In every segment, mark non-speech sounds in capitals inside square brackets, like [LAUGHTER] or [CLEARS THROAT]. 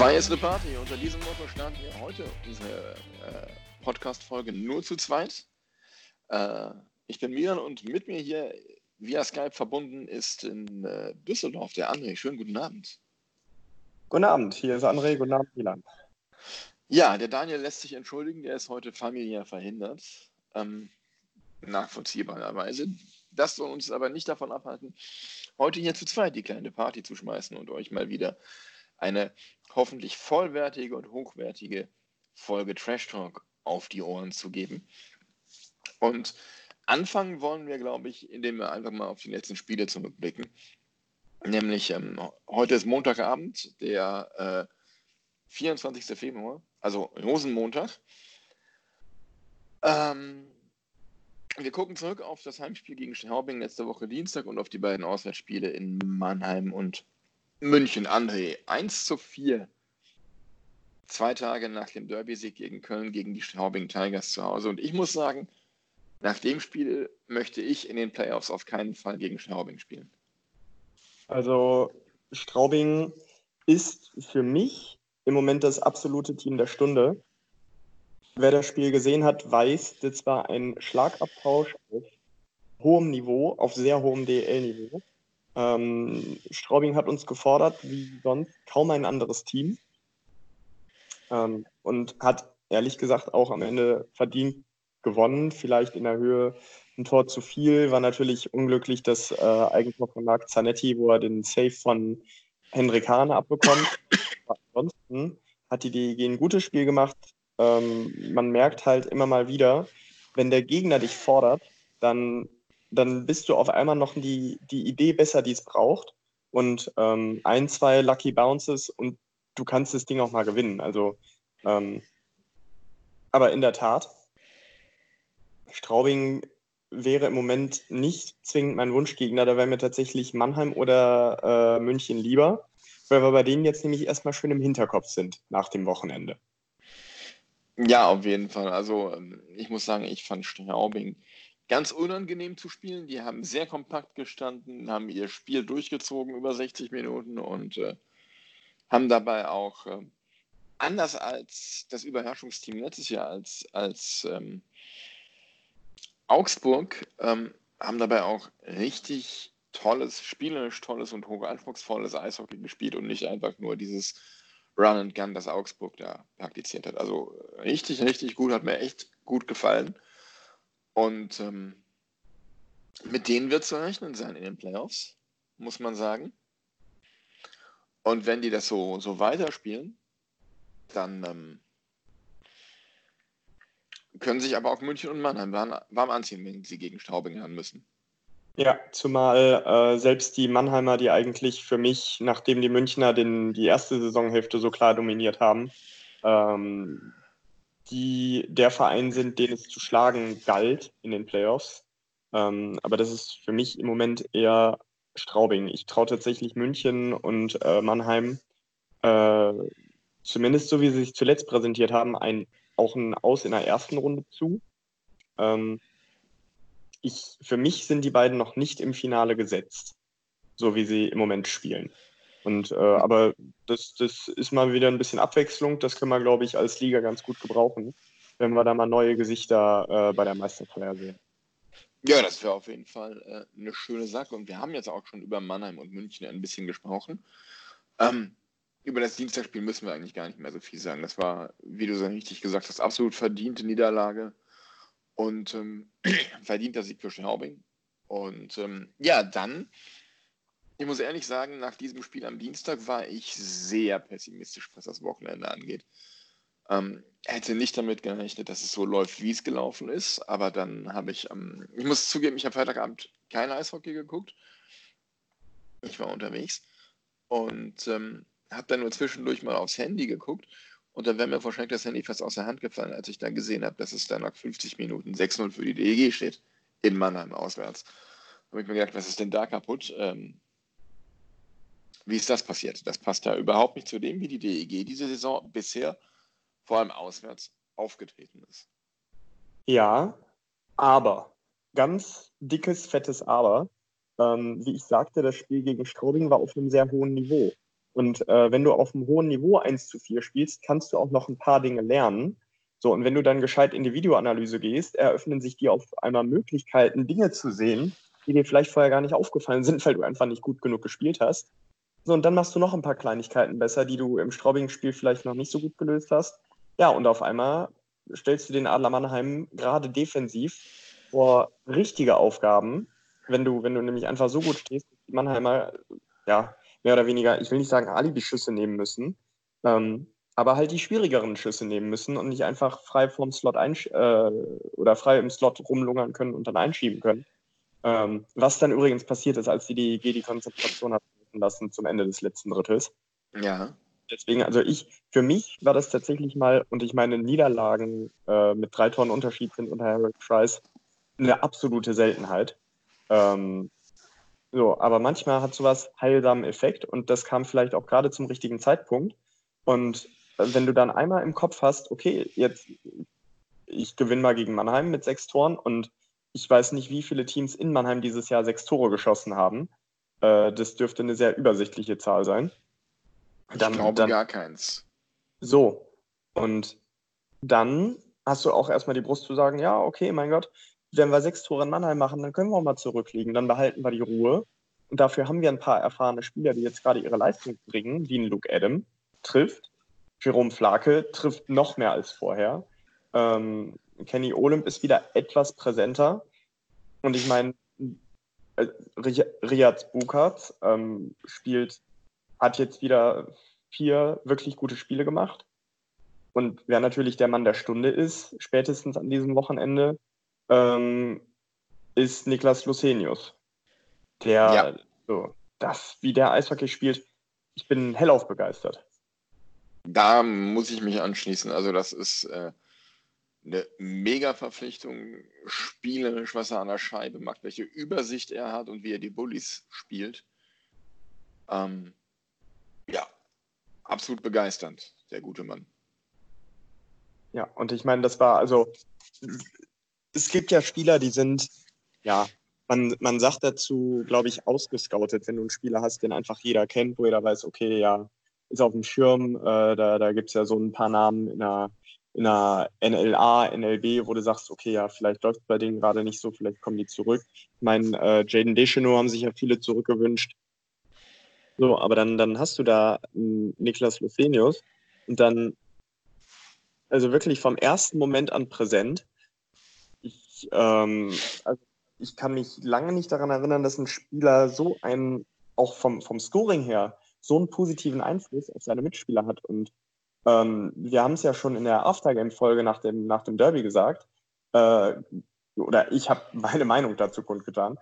Zwei ist eine Party. Unter diesem Motto starten wir heute unsere äh, Podcast-Folge nur zu zweit. Äh, ich bin Milan und mit mir hier via Skype verbunden ist in äh, Düsseldorf der André. Schönen guten Abend. Guten Abend, hier ist André. Guten Abend, Milan. Ja, der Daniel lässt sich entschuldigen, der ist heute familiär verhindert. Ähm, nachvollziehbarerweise. Das soll uns aber nicht davon abhalten, heute hier zu zweit die kleine Party zu schmeißen und euch mal wieder eine hoffentlich vollwertige und hochwertige Folge Trash Talk auf die Ohren zu geben. Und anfangen wollen wir, glaube ich, indem wir einfach mal auf die letzten Spiele zurückblicken. Nämlich ähm, heute ist Montagabend, der äh, 24. Februar, also Rosenmontag. Ähm, wir gucken zurück auf das Heimspiel gegen Straubing letzte Woche Dienstag und auf die beiden Auswärtsspiele in Mannheim und München, André, 1 zu 4. Zwei Tage nach dem Derby-Sieg gegen Köln gegen die Straubing Tigers zu Hause. Und ich muss sagen, nach dem Spiel möchte ich in den Playoffs auf keinen Fall gegen Straubing spielen. Also Straubing ist für mich im Moment das absolute Team der Stunde. Wer das Spiel gesehen hat, weiß, das war ein Schlagabtausch auf hohem Niveau, auf sehr hohem DL-Niveau. Ähm, Straubing hat uns gefordert, wie sonst kaum ein anderes Team. Ähm, und hat ehrlich gesagt auch am Ende verdient gewonnen. Vielleicht in der Höhe ein Tor zu viel. War natürlich unglücklich das äh, Eigentor von Marc Zanetti, wo er den Save von Hendrik Hahn abbekommt. ansonsten hat die DEG ein gutes Spiel gemacht. Ähm, man merkt halt immer mal wieder, wenn der Gegner dich fordert, dann dann bist du auf einmal noch die, die Idee besser, die es braucht. Und ähm, ein, zwei Lucky Bounces und du kannst das Ding auch mal gewinnen. Also, ähm, aber in der Tat, Straubing wäre im Moment nicht zwingend mein Wunschgegner. Da wäre mir tatsächlich Mannheim oder äh, München lieber, weil wir bei denen jetzt nämlich erstmal schön im Hinterkopf sind nach dem Wochenende. Ja, auf jeden Fall. Also ähm, ich muss sagen, ich fand Straubing ganz unangenehm zu spielen. Die haben sehr kompakt gestanden, haben ihr Spiel durchgezogen über 60 Minuten und äh, haben dabei auch äh, anders als das Überherrschungsteam letztes Jahr, als, als ähm, Augsburg, ähm, haben dabei auch richtig tolles, spielerisch tolles und hochanspruchsvolles Eishockey gespielt und nicht einfach nur dieses Run and Gun, das Augsburg da praktiziert hat. Also richtig, richtig gut, hat mir echt gut gefallen. Und ähm, mit denen wird zu rechnen sein in den Playoffs, muss man sagen. Und wenn die das so, so weiterspielen, dann ähm, können sich aber auch München und Mannheim warm, anziehen, wenn sie gegen Straubing haben müssen. Ja, zumal äh, selbst die Mannheimer, die eigentlich für mich, nachdem die Münchner den, die erste Saisonhälfte so klar dominiert haben, ähm, die der Verein sind, den es zu schlagen galt in den Playoffs. Ähm, aber das ist für mich im Moment eher Straubing. Ich traue tatsächlich München und äh, Mannheim, äh, zumindest so wie sie sich zuletzt präsentiert haben, ein, auch ein Aus in der ersten Runde zu. Ähm, ich, für mich sind die beiden noch nicht im Finale gesetzt, so wie sie im Moment spielen. Und, äh, aber das, das ist mal wieder ein bisschen Abwechslung. Das können wir, glaube ich, als Liga ganz gut gebrauchen, wenn wir da mal neue Gesichter äh, bei der Meisterfeier sehen. Ja, das wäre auf jeden Fall äh, eine schöne Sache. Und wir haben jetzt auch schon über Mannheim und München ein bisschen gesprochen. Ähm, über das Dienstagspiel müssen wir eigentlich gar nicht mehr so viel sagen. Das war, wie du so richtig gesagt hast, absolut verdiente Niederlage und ähm, [CLEARS THROAT] verdienter Sieg für Straubing. Und ähm, ja, dann ich muss ehrlich sagen, nach diesem Spiel am Dienstag war ich sehr pessimistisch, was das Wochenende angeht. Ähm, hätte nicht damit gerechnet, dass es so läuft, wie es gelaufen ist. Aber dann habe ich, ähm, ich muss zugeben, ich habe Freitagabend kein Eishockey geguckt. Ich war unterwegs. Und ähm, habe dann nur zwischendurch mal aufs Handy geguckt und dann wäre mir wahrscheinlich das Handy fast aus der Hand gefallen, als ich dann gesehen habe, dass es dann nach 50 Minuten 6-0 für die DEG steht. In Mannheim auswärts. Da habe ich mir gedacht, was ist denn da kaputt? Ähm, wie ist das passiert? Das passt ja überhaupt nicht zu dem, wie die DEG diese Saison bisher, vor allem auswärts, aufgetreten ist. Ja, aber, ganz dickes, fettes Aber. Ähm, wie ich sagte, das Spiel gegen Straubing war auf einem sehr hohen Niveau. Und äh, wenn du auf einem hohen Niveau 1 zu 4 spielst, kannst du auch noch ein paar Dinge lernen. So, und wenn du dann gescheit in die Videoanalyse gehst, eröffnen sich dir auf einmal Möglichkeiten, Dinge zu sehen, die dir vielleicht vorher gar nicht aufgefallen sind, weil du einfach nicht gut genug gespielt hast. So, und dann machst du noch ein paar Kleinigkeiten besser, die du im Straubing-Spiel vielleicht noch nicht so gut gelöst hast. Ja, und auf einmal stellst du den Adler Mannheim gerade defensiv vor richtige Aufgaben, wenn du, wenn du nämlich einfach so gut stehst, dass die Mannheimer, ja, mehr oder weniger, ich will nicht sagen Alibi-Schüsse nehmen müssen, ähm, aber halt die schwierigeren Schüsse nehmen müssen und nicht einfach frei vom Slot einsch äh, oder frei im Slot rumlungern können und dann einschieben können. Ähm, was dann übrigens passiert ist, als die DEG die Konzentration hat lassen zum Ende des letzten Drittels. Ja. Deswegen, also ich, für mich war das tatsächlich mal, und ich meine, Niederlagen äh, mit drei Toren Unterschied sind unter Harold Price eine absolute Seltenheit. Ähm, so, aber manchmal hat sowas heilsamen Effekt und das kam vielleicht auch gerade zum richtigen Zeitpunkt. Und wenn du dann einmal im Kopf hast, okay, jetzt ich gewinne mal gegen Mannheim mit sechs Toren und ich weiß nicht, wie viele Teams in Mannheim dieses Jahr sechs Tore geschossen haben. Äh, das dürfte eine sehr übersichtliche Zahl sein. Dann, ich glaube dann, gar keins. So, und dann hast du auch erstmal die Brust zu sagen, ja, okay, mein Gott, wenn wir sechs Tore in Mannheim machen, dann können wir auch mal zurückliegen, dann behalten wir die Ruhe. Und dafür haben wir ein paar erfahrene Spieler, die jetzt gerade ihre Leistung bringen, wie ein Luke Adam trifft. Jerome Flake trifft noch mehr als vorher. Ähm, Kenny Olymp ist wieder etwas präsenter. Und ich meine, äh, Riyad Bukat ähm, spielt, hat jetzt wieder vier wirklich gute Spiele gemacht. Und wer natürlich der Mann der Stunde ist, spätestens an diesem Wochenende, ähm, ist Niklas Lucenius. Der, ja. so, das, wie der Eishockey spielt, ich bin hellauf begeistert. Da muss ich mich anschließen. Also, das ist äh, eine Mega-Verpflichtung, spielerisch, was er an der Scheibe macht, welche Übersicht er hat und wie er die Bullies spielt. Ähm, ja, absolut begeisternd, der gute Mann. Ja, und ich meine, das war also es gibt ja Spieler, die sind, ja, man, man sagt dazu, glaube ich, ausgescoutet, wenn du einen Spieler hast, den einfach jeder kennt, wo jeder weiß, okay, ja, ist auf dem Schirm, äh, da, da gibt es ja so ein paar Namen in der, in der NLA, NLB, wo du sagst, okay, ja, vielleicht läuft es bei denen gerade nicht so, vielleicht kommen die zurück. Ich meine, äh, Jaden Deschenaux haben sich ja viele zurückgewünscht. So, aber dann, dann hast du da Niklas Lucenius und dann, also wirklich vom ersten Moment an präsent, ähm, also ich kann mich lange nicht daran erinnern, dass ein Spieler so einen, auch vom, vom Scoring her, so einen positiven Einfluss auf seine Mitspieler hat. Und ähm, wir haben es ja schon in der Aftergame-Folge nach dem, nach dem Derby gesagt, äh, oder ich habe [LAUGHS] meine Meinung dazu kundgetan.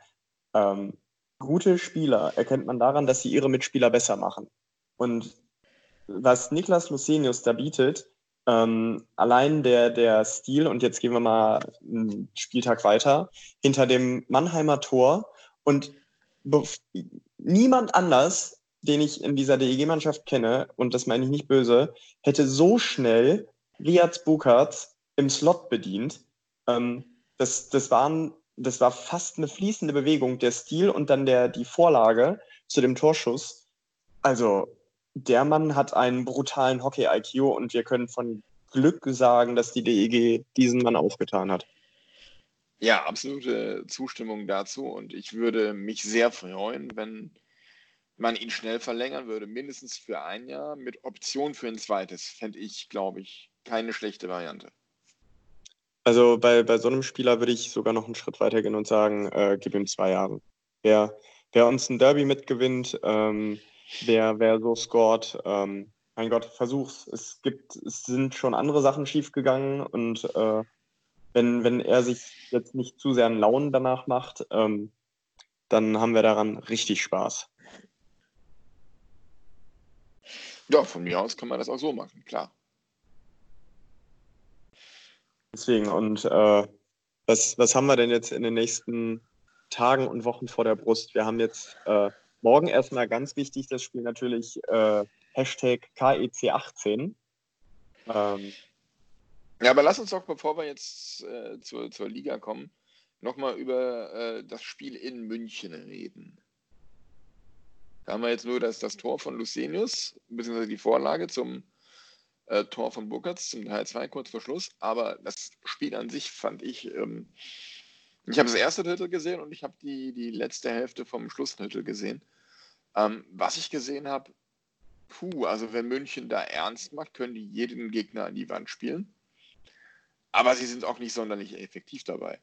Ähm, gute Spieler erkennt man daran, dass sie ihre Mitspieler besser machen. Und was Niklas Lucenius da bietet, ähm, allein der, der Stil, und jetzt gehen wir mal einen Spieltag weiter, hinter dem Mannheimer Tor und niemand anders, den ich in dieser DEG-Mannschaft kenne, und das meine ich nicht böse, hätte so schnell Riaz Bukarts im Slot bedient. Ähm, das, das, waren, das war fast eine fließende Bewegung, der Stil und dann der, die Vorlage zu dem Torschuss. Also der Mann hat einen brutalen Hockey-IQ und wir können von Glück sagen, dass die DEG diesen Mann aufgetan hat. Ja, absolute Zustimmung dazu und ich würde mich sehr freuen, wenn man ihn schnell verlängern würde, mindestens für ein Jahr mit Option für ein zweites. Fände ich, glaube ich, keine schlechte Variante. Also bei, bei so einem Spieler würde ich sogar noch einen Schritt weiter gehen und sagen, äh, gib ihm zwei Jahre. Wer, wer uns ein Derby mitgewinnt, ähm, wer, wer so scored, ähm, mein Gott, versuch's. Es gibt, es sind schon andere Sachen schiefgegangen und äh, wenn, wenn er sich jetzt nicht zu sehr einen Launen danach macht, ähm, dann haben wir daran richtig Spaß. Ja, von mir aus kann man das auch so machen, klar. Deswegen, und äh, was, was haben wir denn jetzt in den nächsten Tagen und Wochen vor der Brust? Wir haben jetzt äh, morgen erstmal ganz wichtig das Spiel natürlich äh, Hashtag KEC18. Ähm, ja, aber lass uns doch, bevor wir jetzt äh, zur, zur Liga kommen, nochmal über äh, das Spiel in München reden. Da haben wir jetzt nur das, das Tor von Lucenius, beziehungsweise die Vorlage zum äh, Tor von Burkhardt zum Teil 2 kurz vor Schluss. Aber das Spiel an sich fand ich, ähm, ich habe das erste Drittel gesehen und ich habe die, die letzte Hälfte vom Schlussdrittel gesehen. Ähm, was ich gesehen habe, puh, also wenn München da ernst macht, können die jeden Gegner an die Wand spielen. Aber sie sind auch nicht sonderlich effektiv dabei.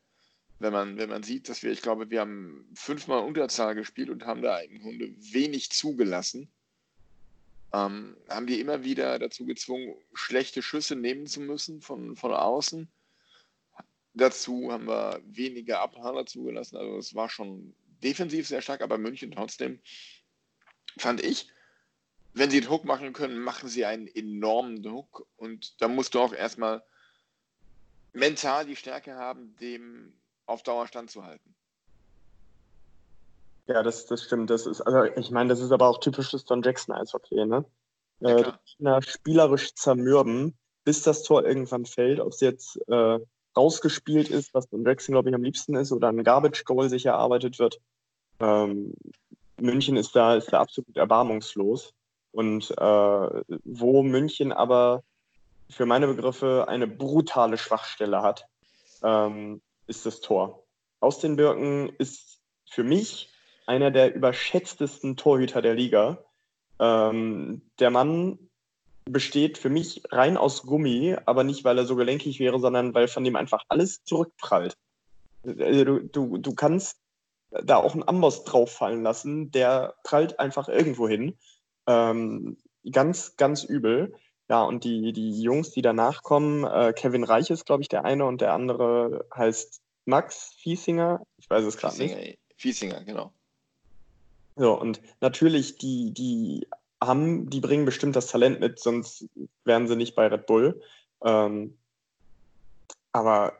Wenn man, wenn man sieht, dass wir, ich glaube, wir haben fünfmal Unterzahl gespielt und haben da im Grunde wenig zugelassen, ähm, haben die immer wieder dazu gezwungen, schlechte Schüsse nehmen zu müssen von, von außen. Dazu haben wir weniger Abhaler zugelassen. Also es war schon defensiv sehr stark, aber München trotzdem, fand ich, wenn sie Druck machen können, machen sie einen enormen Druck. Und da musst du auch erstmal mental die Stärke haben, dem auf Dauer standzuhalten. Ja, das, das stimmt. Das ist, also ich meine, das ist aber auch typisches Don Jackson Eishockey, ne? Ja, äh, spielerisch zermürben, bis das Tor irgendwann fällt, ob es jetzt äh, rausgespielt ist, was Don Jackson, glaube ich, am liebsten ist, oder ein Garbage Goal sich erarbeitet wird. Ähm, München ist da, ist da absolut erbarmungslos. Und äh, wo München aber für meine Begriffe eine brutale Schwachstelle hat, ähm, ist das Tor. Aus den Birken ist für mich einer der überschätztesten Torhüter der Liga. Ähm, der Mann besteht für mich rein aus Gummi, aber nicht, weil er so gelenkig wäre, sondern weil von dem einfach alles zurückprallt. Also du, du, du kannst da auch einen Amboss drauf fallen lassen, der prallt einfach irgendwo hin. Ähm, ganz, ganz übel. Ja, und die, die Jungs, die danach kommen, äh, Kevin Reich ist, glaube ich, der eine und der andere heißt Max Fiesinger. Ich weiß es gerade nicht. Fiesinger, genau. So, und natürlich, die, die haben, die bringen bestimmt das Talent mit, sonst wären sie nicht bei Red Bull. Ähm, aber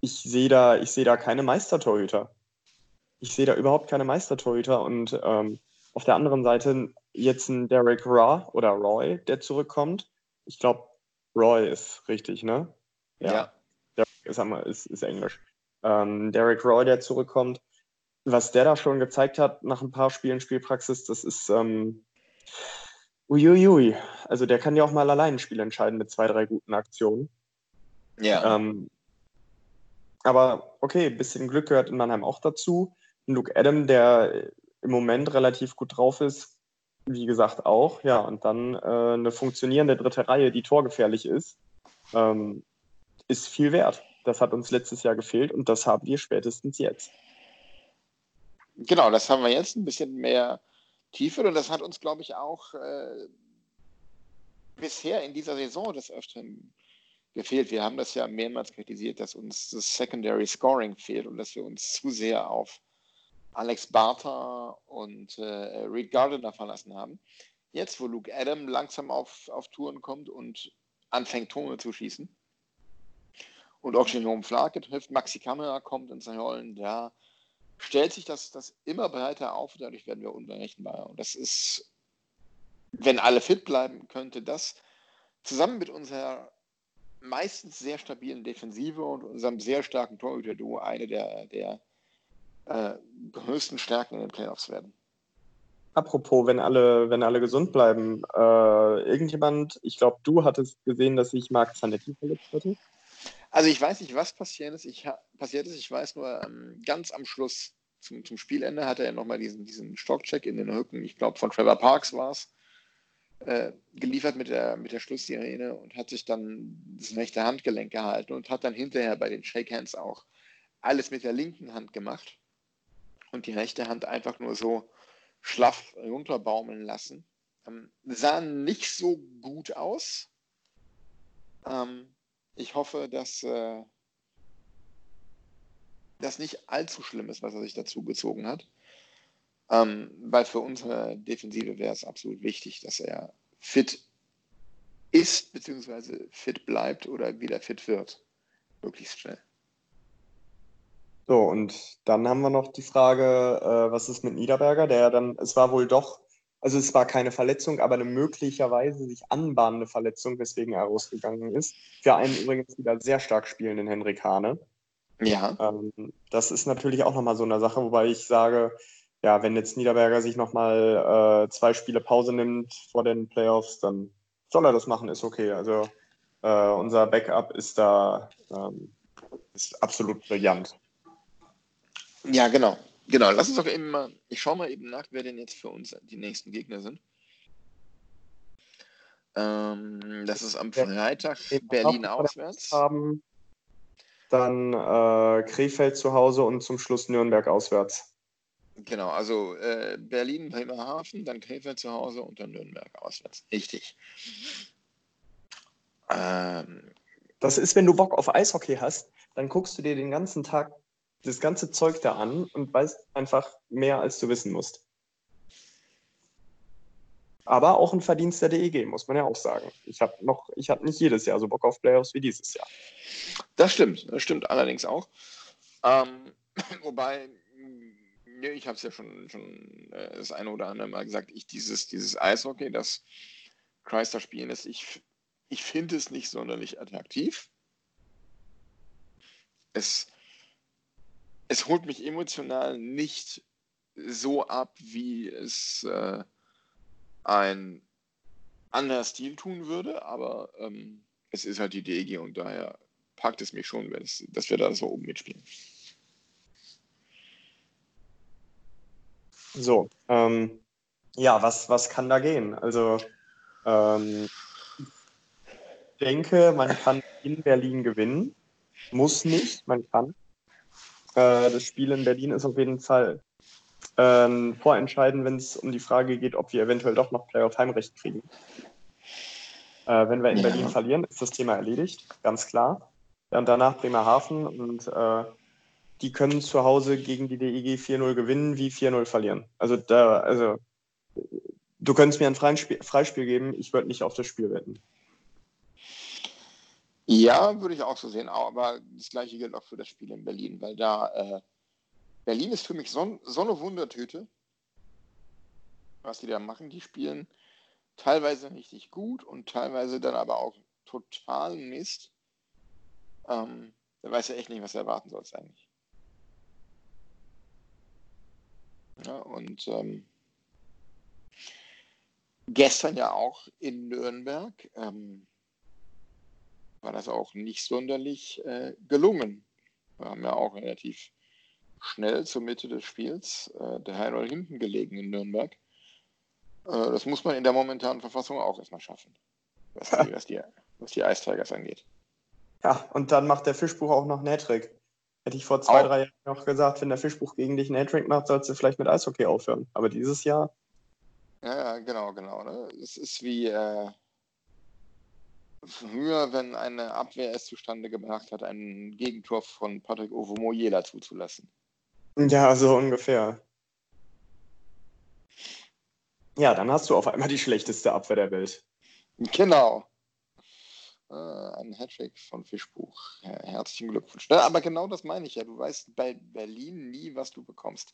ich sehe da, ich sehe da keine Meistertorhüter. Ich sehe da überhaupt keine Meistertorhüter und ähm, auf der anderen Seite jetzt ein Derek Raw oder Roy, der zurückkommt. Ich glaube, Roy ist richtig, ne? Ja. ja. Derek ist, ist, ist Englisch. Ähm, Derek Roy, der zurückkommt was der da schon gezeigt hat nach ein paar Spielen Spielpraxis, das ist ähm, uiuiui. Also der kann ja auch mal allein ein Spiel entscheiden mit zwei, drei guten Aktionen. Ja. Ähm, aber okay, ein bisschen Glück gehört in Mannheim auch dazu. Luke Adam, der im Moment relativ gut drauf ist, wie gesagt auch. Ja, und dann äh, eine funktionierende dritte Reihe, die torgefährlich ist, ähm, ist viel wert. Das hat uns letztes Jahr gefehlt und das haben wir spätestens jetzt. Genau, das haben wir jetzt ein bisschen mehr Tiefe und das hat uns, glaube ich, auch äh, bisher in dieser Saison des Öfteren gefehlt. Wir haben das ja mehrmals kritisiert, dass uns das Secondary Scoring fehlt und dass wir uns zu sehr auf Alex Barter und äh, Reed Gardiner verlassen haben. Jetzt, wo Luke Adam langsam auf, auf Touren kommt und anfängt, Tore zu schießen und auch Jerome Flake trifft, Maxi Kamera kommt ins Rollen, da stellt sich das, das immer breiter auf und dadurch werden wir unberechenbar. Und das ist, wenn alle fit bleiben, könnte das zusammen mit unserer meistens sehr stabilen Defensive und unserem sehr starken Torhüter-Duo eine der, der äh, größten Stärken in den Playoffs werden. Apropos, wenn alle, wenn alle gesund bleiben, äh, irgendjemand, ich glaube, du hattest gesehen, dass sich Marc Zanetti verletzt hatte. Also ich weiß nicht, was passiert ist. Ich, passiert ist. ich weiß nur, ähm, ganz am Schluss zum, zum Spielende hat er ja nochmal diesen, diesen Stockcheck in den Rücken, ich glaube von Trevor Parks war es, äh, geliefert mit der, mit der Schlusssirene und hat sich dann das rechte Handgelenk gehalten und hat dann hinterher bei den Shakehands auch alles mit der linken Hand gemacht und die rechte Hand einfach nur so schlaff runterbaumeln lassen. Ähm, sah nicht so gut aus. Ähm, ich hoffe, dass äh, das nicht allzu schlimm ist, was er sich dazu gezogen hat. Ähm, weil für unsere Defensive wäre es absolut wichtig, dass er fit ist, beziehungsweise fit bleibt oder wieder fit wird. Möglichst schnell. So, und dann haben wir noch die Frage, äh, was ist mit Niederberger, der dann, es war wohl doch, also es war keine Verletzung, aber eine möglicherweise sich anbahnende Verletzung, weswegen er rausgegangen ist. Für einen übrigens wieder sehr stark spielenden Henrik Hane. Ja. Ähm, das ist natürlich auch nochmal so eine Sache, wobei ich sage, ja, wenn jetzt Niederberger sich nochmal äh, zwei Spiele Pause nimmt vor den Playoffs, dann soll er das machen, ist okay. Also äh, unser Backup ist da ähm, ist absolut brillant. Ja, genau. Genau, lass uns doch eben mal, ich schaue mal eben nach, wer denn jetzt für uns die nächsten Gegner sind. Ähm, das ist am Freitag Berlin auswärts. Haben, dann äh, Krefeld zu Hause und zum Schluss Nürnberg auswärts. Genau, also äh, Berlin, Bremerhaven, dann Krefeld zu Hause und dann Nürnberg auswärts. Richtig. Ähm, das ist, wenn du Bock auf Eishockey hast, dann guckst du dir den ganzen Tag das ganze Zeug da an und weißt einfach mehr, als du wissen musst. Aber auch ein Verdienst der DEG, muss man ja auch sagen. Ich habe noch, ich habe nicht jedes Jahr so Bock auf Playoffs wie dieses Jahr. Das stimmt, das stimmt allerdings auch. Ähm, [CLEARS THROAT] wobei, ich habe es ja schon, schon äh, das eine oder andere Mal gesagt, ich dieses, dieses Eishockey, das Chrysler spielen ist, ich, ich finde es nicht sonderlich attraktiv. Es, es holt mich emotional nicht so ab, wie es äh, ein anderer Stil tun würde, aber ähm, es ist halt die DEG und daher packt es mich schon, es, dass wir da so oben mitspielen. So, ähm, ja, was, was kann da gehen? Also, ähm, ich denke, man kann in Berlin gewinnen. Muss nicht, man kann. Äh, das Spiel in Berlin ist auf jeden Fall äh, vorentscheidend, wenn es um die Frage geht, ob wir eventuell doch noch Playoff-Heimrecht kriegen. Äh, wenn wir in ja. Berlin verlieren, ist das Thema erledigt, ganz klar. Und danach Bremerhaven und äh, die können zu Hause gegen die DEG 4-0 gewinnen, wie 4-0 verlieren. Also da, also du könntest mir ein Freispiel, Freispiel geben, ich würde nicht auf das Spiel wetten. Ja, würde ich auch so sehen, aber das gleiche gilt auch für das Spiel in Berlin, weil da äh, Berlin ist für mich so, so eine Wundertüte, was die da machen. Die spielen teilweise richtig gut und teilweise dann aber auch total Mist. Ähm, da weiß ja echt nicht, was er erwarten soll eigentlich. Ja, und ähm, gestern ja auch in Nürnberg ähm, war das auch nicht sonderlich äh, gelungen. Wir haben ja auch relativ schnell zur Mitte des Spiels äh, der Heilroll hinten gelegen in Nürnberg. Äh, das muss man in der momentanen Verfassung auch erstmal schaffen, was die, was die, was die Ice Tigers angeht. Ja, und dann macht der Fischbuch auch noch Nettrick. Hätte ich vor zwei, auch. drei Jahren noch gesagt, wenn der Fischbuch gegen dich Nettrick macht, sollst du vielleicht mit Eishockey aufhören. Aber dieses Jahr. Ja, genau, genau. Ne? Es ist wie äh, früher, wenn eine Abwehr es zustande gebracht hat, ein Gegentor von Patrick Ovomoyela zuzulassen. Ja, so ungefähr. Ja, dann hast du auf einmal die schlechteste Abwehr der Welt. Genau. Äh, ein Hattrick von Fischbuch. Herzlichen Glückwunsch. Ja, aber genau das meine ich ja. Du weißt bei Berlin nie, was du bekommst.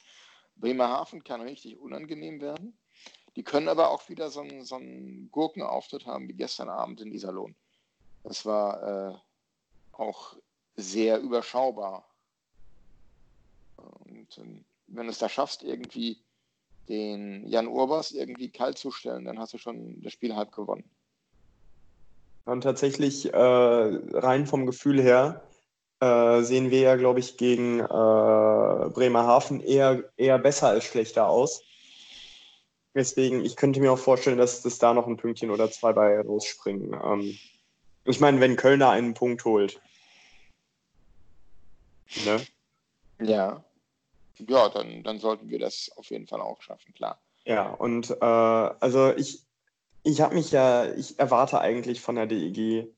Bremerhaven kann richtig unangenehm werden. Die können aber auch wieder so einen, so einen Gurkenauftritt haben wie gestern Abend in dieser Lohn. Das war äh, auch sehr überschaubar. Und ähm, wenn du es da schaffst, irgendwie den Jan Urbas irgendwie kalt zu stellen, dann hast du schon das Spiel halb gewonnen. Und tatsächlich äh, rein vom Gefühl her äh, sehen wir ja, glaube ich, gegen äh, Bremerhaven eher, eher besser als schlechter aus. Deswegen, ich könnte mir auch vorstellen, dass das da noch ein Pünktchen oder zwei bei rausspringen. Ähm, ich meine, wenn Kölner einen Punkt holt. Ne? Ja ja, dann, dann sollten wir das auf jeden Fall auch schaffen, klar. Ja, und äh, also ich, ich habe mich ja, ich erwarte eigentlich von der DEG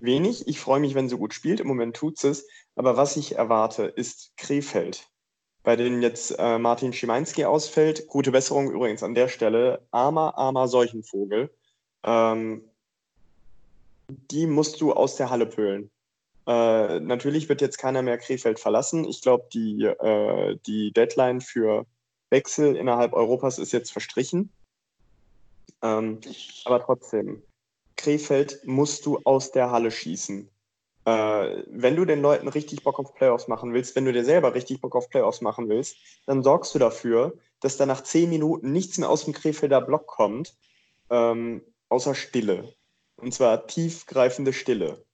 wenig. Ich freue mich, wenn sie gut spielt. Im Moment tut es. Aber was ich erwarte, ist Krefeld. Bei denen jetzt äh, Martin Schimanski ausfällt. Gute Besserung übrigens an der Stelle. Armer, armer Seuchenvogel. ähm, die musst du aus der Halle pölen. Äh, natürlich wird jetzt keiner mehr Krefeld verlassen. Ich glaube, die, äh, die Deadline für Wechsel innerhalb Europas ist jetzt verstrichen. Ähm, aber trotzdem, Krefeld musst du aus der Halle schießen. Äh, wenn du den Leuten richtig Bock auf Playoffs machen willst, wenn du dir selber richtig Bock auf Playoffs machen willst, dann sorgst du dafür, dass da nach zehn Minuten nichts mehr aus dem Krefelder Block kommt, ähm, außer Stille. Und zwar tiefgreifende Stille.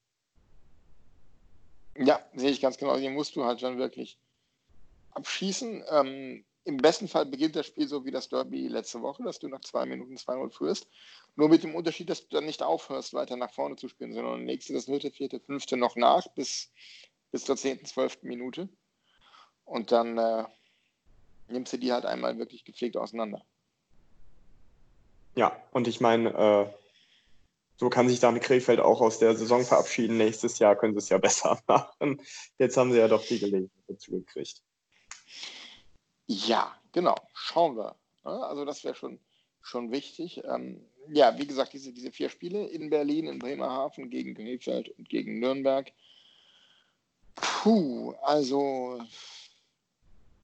Ja, sehe ich ganz genau. Hier musst du halt schon wirklich abschießen. Ähm, Im besten Fall beginnt das Spiel so wie das Derby letzte Woche, dass du nach zwei Minuten 2-0 führst. Nur mit dem Unterschied, dass du dann nicht aufhörst, weiter nach vorne zu spielen, sondern nächste, das dritte, vierte, fünfte noch nach bis, bis zur zehnten, zwölften Minute. Und dann äh, nimmst du die halt einmal wirklich gepflegt auseinander. Ja, und ich meine, äh, so kann sich dann Krefeld auch aus der Saison verabschieden. Nächstes Jahr können sie es ja [LAUGHS] besser machen. Jetzt haben sie ja doch die Gelegenheit dazu gekriegt. Ja, genau. Schauen wir. Also das wäre schon, schon wichtig. Ähm, ja, wie gesagt, diese, diese vier Spiele in Berlin, in Bremerhaven, gegen Krefeld und gegen Nürnberg. Puh, also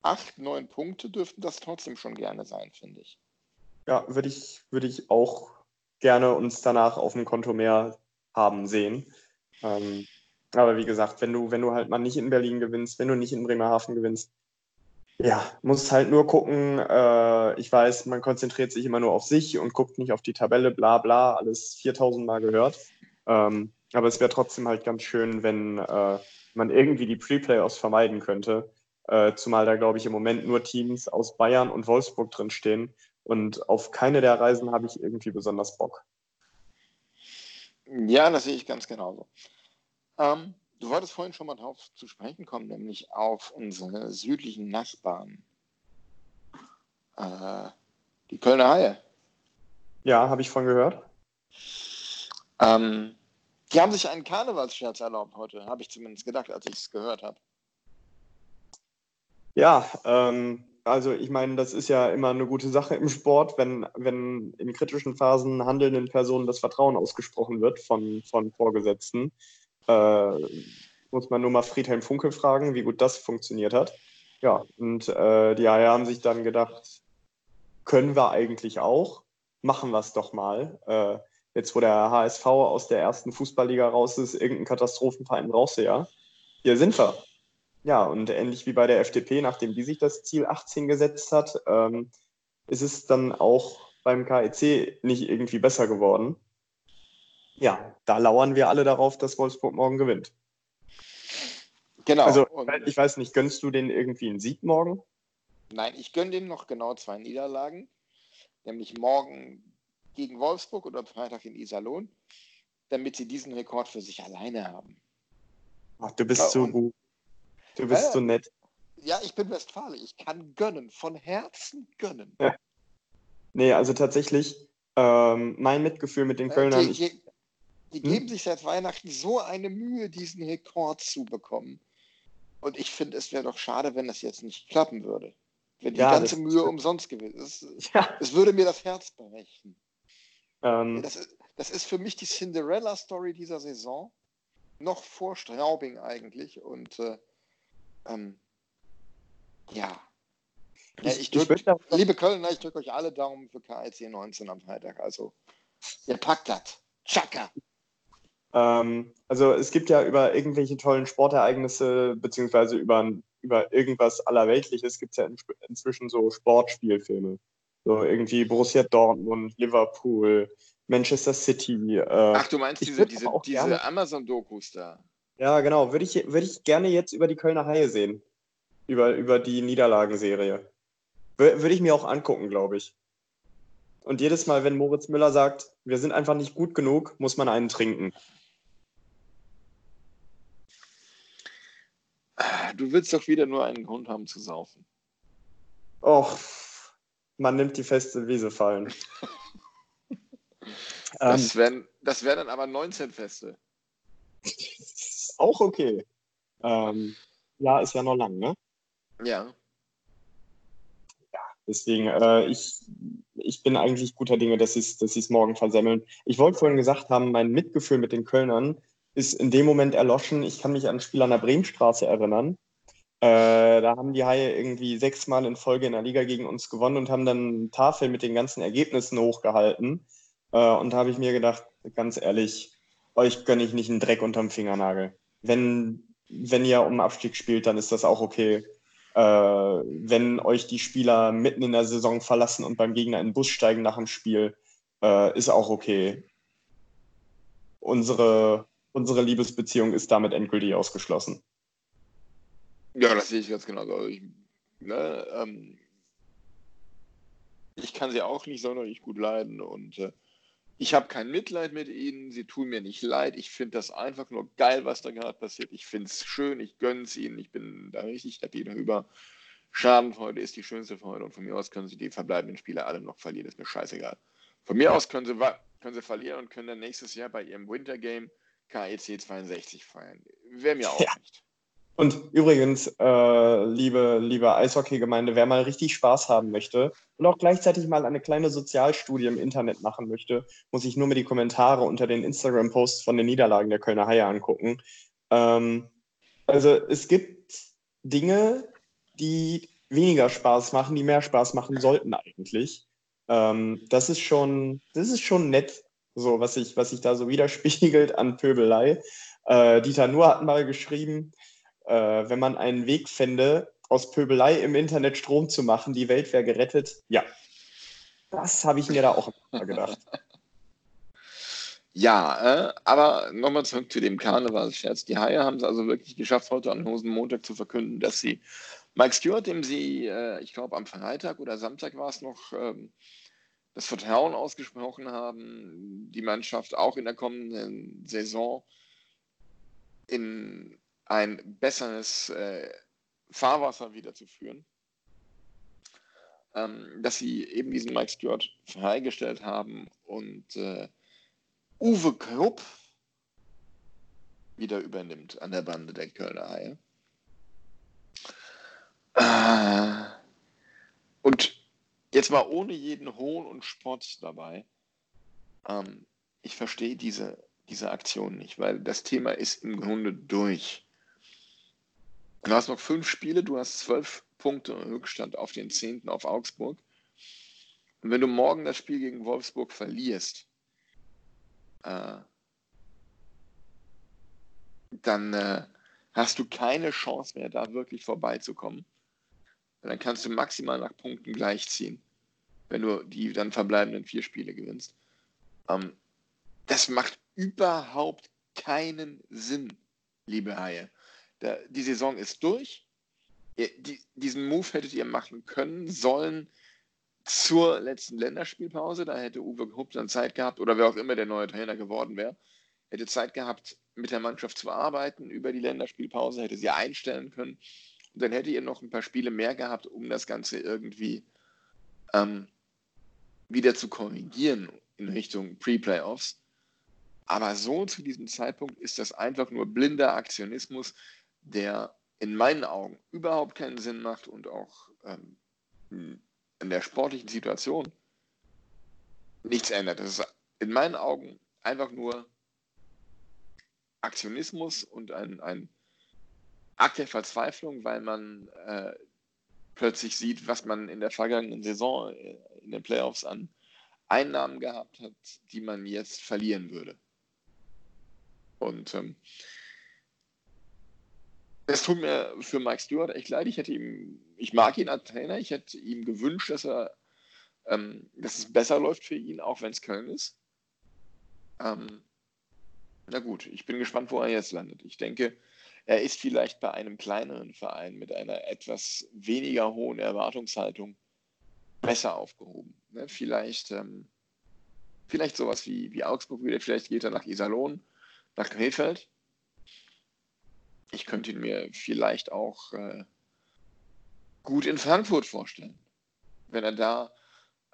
acht, neun Punkte dürften das trotzdem schon gerne sein, finde ich. Ja, würde ich, würde ich auch gerne uns danach auf dem Konto mehr haben sehen. Ähm, aber wie gesagt, wenn du, wenn du halt mal nicht in Berlin gewinnst, wenn du nicht in Bremerhaven gewinnst, ja, musst halt nur gucken. Äh, ich weiß, man konzentriert sich immer nur auf sich und guckt nicht auf die Tabelle, bla bla, alles 4000 Mal gehört. Ähm, aber es wäre trotzdem halt ganz schön, wenn äh, man irgendwie die Pre-Playoffs vermeiden könnte. Äh, zumal da, glaube ich, im Moment nur Teams aus Bayern und Wolfsburg drinstehen. Und auf keine der Reisen habe ich irgendwie besonders Bock. Ja, das sehe ich ganz genauso. Ähm, du wolltest vorhin schon mal darauf zu sprechen kommen, nämlich auf unsere südlichen Nachbarn. Äh, die Kölner Haie. Ja, habe ich von gehört. Ähm, die haben sich einen Karnevalsscherz erlaubt heute, habe ich zumindest gedacht, als ich es gehört habe. Ja, ähm, also ich meine, das ist ja immer eine gute Sache im Sport, wenn, wenn in kritischen Phasen handelnden Personen das Vertrauen ausgesprochen wird von, von Vorgesetzten. Äh, muss man nur mal Friedhelm Funkel fragen, wie gut das funktioniert hat. Ja, und äh, die AR haben sich dann gedacht, können wir eigentlich auch, machen wir es doch mal. Äh, jetzt, wo der HSV aus der ersten Fußballliga raus ist, irgendeinen Katastrophenverein brauchst du ja. Hier sind wir. Ja, und ähnlich wie bei der FDP, nachdem die sich das Ziel 18 gesetzt hat, ähm, ist es dann auch beim KEC nicht irgendwie besser geworden. Ja, da lauern wir alle darauf, dass Wolfsburg morgen gewinnt. Genau. Also, ich weiß nicht, gönnst du den irgendwie einen Sieg morgen? Nein, ich gönne denen noch genau zwei Niederlagen. Nämlich morgen gegen Wolfsburg oder Freitag in Iserlohn, damit sie diesen Rekord für sich alleine haben. Ach, du bist ja, so gut. Du bist äh, so nett. Ja, ich bin Westfale. Ich kann gönnen, von Herzen gönnen. Ja. Nee, also tatsächlich, ähm, mein Mitgefühl mit den Kölnern. Die, die, die hm? geben sich seit Weihnachten so eine Mühe, diesen Rekord zu bekommen. Und ich finde, es wäre doch schade, wenn das jetzt nicht klappen würde. Wenn die ja, ganze Mühe umsonst gewesen ist. [LAUGHS] Ja. Es würde mir das Herz brechen. Ähm, das, ist, das ist für mich die Cinderella-Story dieser Saison. Noch vor Straubing eigentlich. Und äh, ähm, ja. ja ich drück, ich liebe Kölner, ich drücke euch alle Daumen für KIC 19 am Freitag. Also, ihr packt das. Chaka. Ähm, also, es gibt ja über irgendwelche tollen Sportereignisse, beziehungsweise über, über irgendwas Allerweltliches, gibt es ja in, inzwischen so Sportspielfilme. So irgendwie Borussia Dortmund, Liverpool, Manchester City. Äh, Ach, du meinst diese, diese, diese Amazon-Dokus da? Ja, genau. Würde ich, würde ich gerne jetzt über die Kölner Haie sehen. Über, über die Niederlagenserie. Würde ich mir auch angucken, glaube ich. Und jedes Mal, wenn Moritz Müller sagt, wir sind einfach nicht gut genug, muss man einen trinken. Du willst doch wieder nur einen Grund haben zu saufen. Och, man nimmt die feste Wiese fallen. [LAUGHS] das, ähm, wären, das wären dann aber 19 Feste. [LAUGHS] auch okay. Ähm, ja, ist ja noch lang, ne? Ja. Ja, Deswegen, äh, ich, ich bin eigentlich guter Dinge, dass sie es dass morgen versemmeln. Ich wollte vorhin gesagt haben, mein Mitgefühl mit den Kölnern ist in dem Moment erloschen. Ich kann mich an ein Spiel an der Bremenstraße erinnern. Äh, da haben die Haie irgendwie sechsmal in Folge in der Liga gegen uns gewonnen und haben dann eine Tafel mit den ganzen Ergebnissen hochgehalten. Äh, und da habe ich mir gedacht, ganz ehrlich, euch gönne ich nicht einen Dreck unterm Fingernagel. Wenn, wenn ihr um Abstieg spielt, dann ist das auch okay. Äh, wenn euch die Spieler mitten in der Saison verlassen und beim Gegner in den Bus steigen nach dem Spiel, äh, ist auch okay. Unsere, unsere Liebesbeziehung ist damit endgültig ausgeschlossen. Ja, das sehe ich ganz genau. Also ich, ne, ähm, ich kann sie auch nicht sonderlich gut leiden und äh, ich habe kein Mitleid mit ihnen, sie tun mir nicht leid. Ich finde das einfach nur geil, was da gerade passiert. Ich finde es schön, ich gönne es ihnen, ich bin da richtig happy darüber. Schadenfreude ist die schönste Freude und von mir aus können sie die verbleibenden Spiele alle noch verlieren, ist mir scheißegal. Von mir aus können sie, können sie verlieren und können dann nächstes Jahr bei ihrem Winter Game KEC 62 feiern. Wäre mir auch ja. nicht. Und übrigens, äh, liebe, liebe Eishockey-Gemeinde, wer mal richtig Spaß haben möchte und auch gleichzeitig mal eine kleine Sozialstudie im Internet machen möchte, muss ich nur mir die Kommentare unter den Instagram-Posts von den Niederlagen der Kölner Haie angucken. Ähm, also es gibt Dinge, die weniger Spaß machen, die mehr Spaß machen sollten eigentlich. Ähm, das ist schon, das ist schon nett, so was sich was ich da so widerspiegelt an Pöbelei. Äh, Dieter Nuhr hat mal geschrieben, äh, wenn man einen Weg fände, aus Pöbelei im Internet Strom zu machen, die Welt wäre gerettet. Ja, das habe ich mir da auch gedacht. [LAUGHS] Ja, äh, aber nochmal zurück zu dem Karnevalscherz. Die Haie haben es also wirklich geschafft, heute am Hosenmontag zu verkünden, dass sie Mike Stewart, dem sie, äh, ich glaube, am Freitag oder Samstag war es noch, ähm, das Vertrauen ausgesprochen haben, die Mannschaft auch in der kommenden Saison in ein besseres äh, Fahrwasser wiederzuführen. Ähm, dass sie eben diesen Mike Stewart freigestellt haben und äh, Uwe Krupp wieder übernimmt an der Bande der Kölner Haie. Äh, und jetzt mal ohne jeden Hohn und Spott dabei. Ähm, ich verstehe diese, diese Aktion nicht, weil das Thema ist im Grunde durch. Du hast noch fünf Spiele, du hast zwölf Punkte Rückstand auf den zehnten auf Augsburg. Und wenn du morgen das Spiel gegen Wolfsburg verlierst, äh, dann äh, hast du keine Chance mehr, da wirklich vorbeizukommen. Und dann kannst du maximal nach Punkten gleichziehen, wenn du die dann verbleibenden vier Spiele gewinnst. Ähm, das macht überhaupt keinen Sinn, liebe Haie. Der, die Saison ist durch. Ihr, die, diesen Move hättet ihr machen können, sollen zur letzten Länderspielpause. Da hätte Uwe Hupp dann Zeit gehabt, oder wer auch immer der neue Trainer geworden wäre, hätte Zeit gehabt, mit der Mannschaft zu arbeiten über die Länderspielpause, hätte sie einstellen können. Und dann hätte ihr noch ein paar Spiele mehr gehabt, um das Ganze irgendwie ähm, wieder zu korrigieren in Richtung Pre-Playoffs. Aber so zu diesem Zeitpunkt ist das einfach nur blinder Aktionismus, der in meinen Augen überhaupt keinen Sinn macht und auch ähm, in der sportlichen Situation nichts ändert. Das ist in meinen Augen einfach nur Aktionismus und ein, ein Akt der Verzweiflung, weil man äh, plötzlich sieht, was man in der vergangenen Saison äh, in den Playoffs an Einnahmen gehabt hat, die man jetzt verlieren würde. Und ähm, es tut mir für Mike Stewart echt leid. Ich hätte ihm, ich mag ihn als Trainer, ich hätte ihm gewünscht, dass er, ähm, dass es besser läuft für ihn, auch wenn es Köln ist. Ähm, na gut, ich bin gespannt, wo er jetzt landet. Ich denke, er ist vielleicht bei einem kleineren Verein mit einer etwas weniger hohen Erwartungshaltung besser aufgehoben. Ne? Vielleicht, ähm, vielleicht sowas wie, wie Augsburg wieder, vielleicht geht er nach Iserlohn, nach Krefeld ich könnte ihn mir vielleicht auch äh, gut in Frankfurt vorstellen. Wenn er da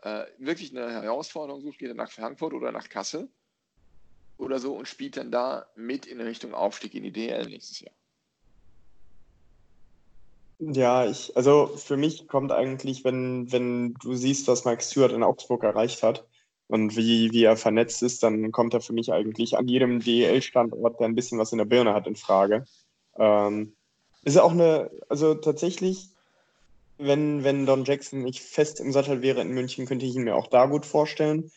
äh, wirklich eine Herausforderung sucht, geht er nach Frankfurt oder nach Kassel oder so und spielt dann da mit in Richtung Aufstieg in die DL nächstes Jahr. Ja, ich, also für mich kommt eigentlich, wenn, wenn du siehst, was Mike Stewart in Augsburg erreicht hat und wie, wie er vernetzt ist, dann kommt er für mich eigentlich an jedem DEL-Standort, der ein bisschen was in der Birne hat, in Frage. Ähm, ist auch eine, also tatsächlich, wenn, wenn Don Jackson nicht fest im Sattel wäre in München, könnte ich ihn mir auch da gut vorstellen.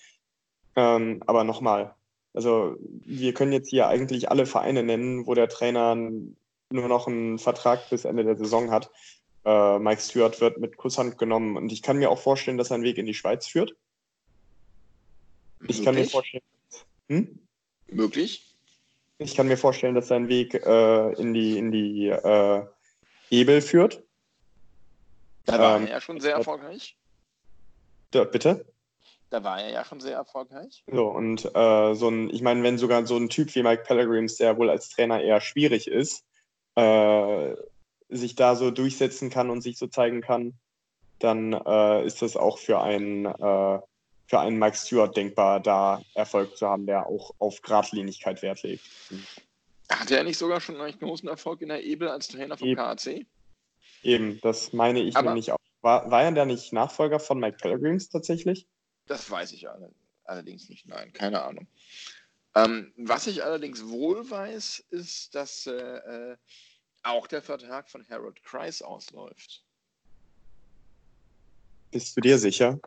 Ähm, aber nochmal, also wir können jetzt hier eigentlich alle Vereine nennen, wo der Trainer nur noch einen Vertrag bis Ende der Saison hat. Äh, Mike Stewart wird mit Kusshand genommen und ich kann mir auch vorstellen, dass er einen Weg in die Schweiz führt. Ich kann mir vorstellen. Hm? Möglich? Ich kann mir vorstellen, dass sein Weg äh, in die, in die äh, Ebel führt. Da war ähm, er ja schon sehr erfolgreich. Da, bitte? Da war er ja schon sehr erfolgreich. So, und äh, so ein, ich meine, wenn sogar so ein Typ wie Mike Pellegrims, der wohl als Trainer eher schwierig ist, äh, sich da so durchsetzen kann und sich so zeigen kann, dann äh, ist das auch für einen, äh, für einen Mike Stewart denkbar, da Erfolg zu haben, der auch auf Gradlinigkeit Wert legt. Hatte er nicht sogar schon einen großen Erfolg in der Ebel als Trainer vom Eben. KAC? Eben, das meine ich Aber nämlich auch. War, war er da nicht Nachfolger von Mike Pellegrims tatsächlich? Das weiß ich allerdings nicht, nein, keine Ahnung. Ähm, was ich allerdings wohl weiß, ist, dass äh, äh, auch der Vertrag von Harold Kreis ausläuft. Bist du dir sicher?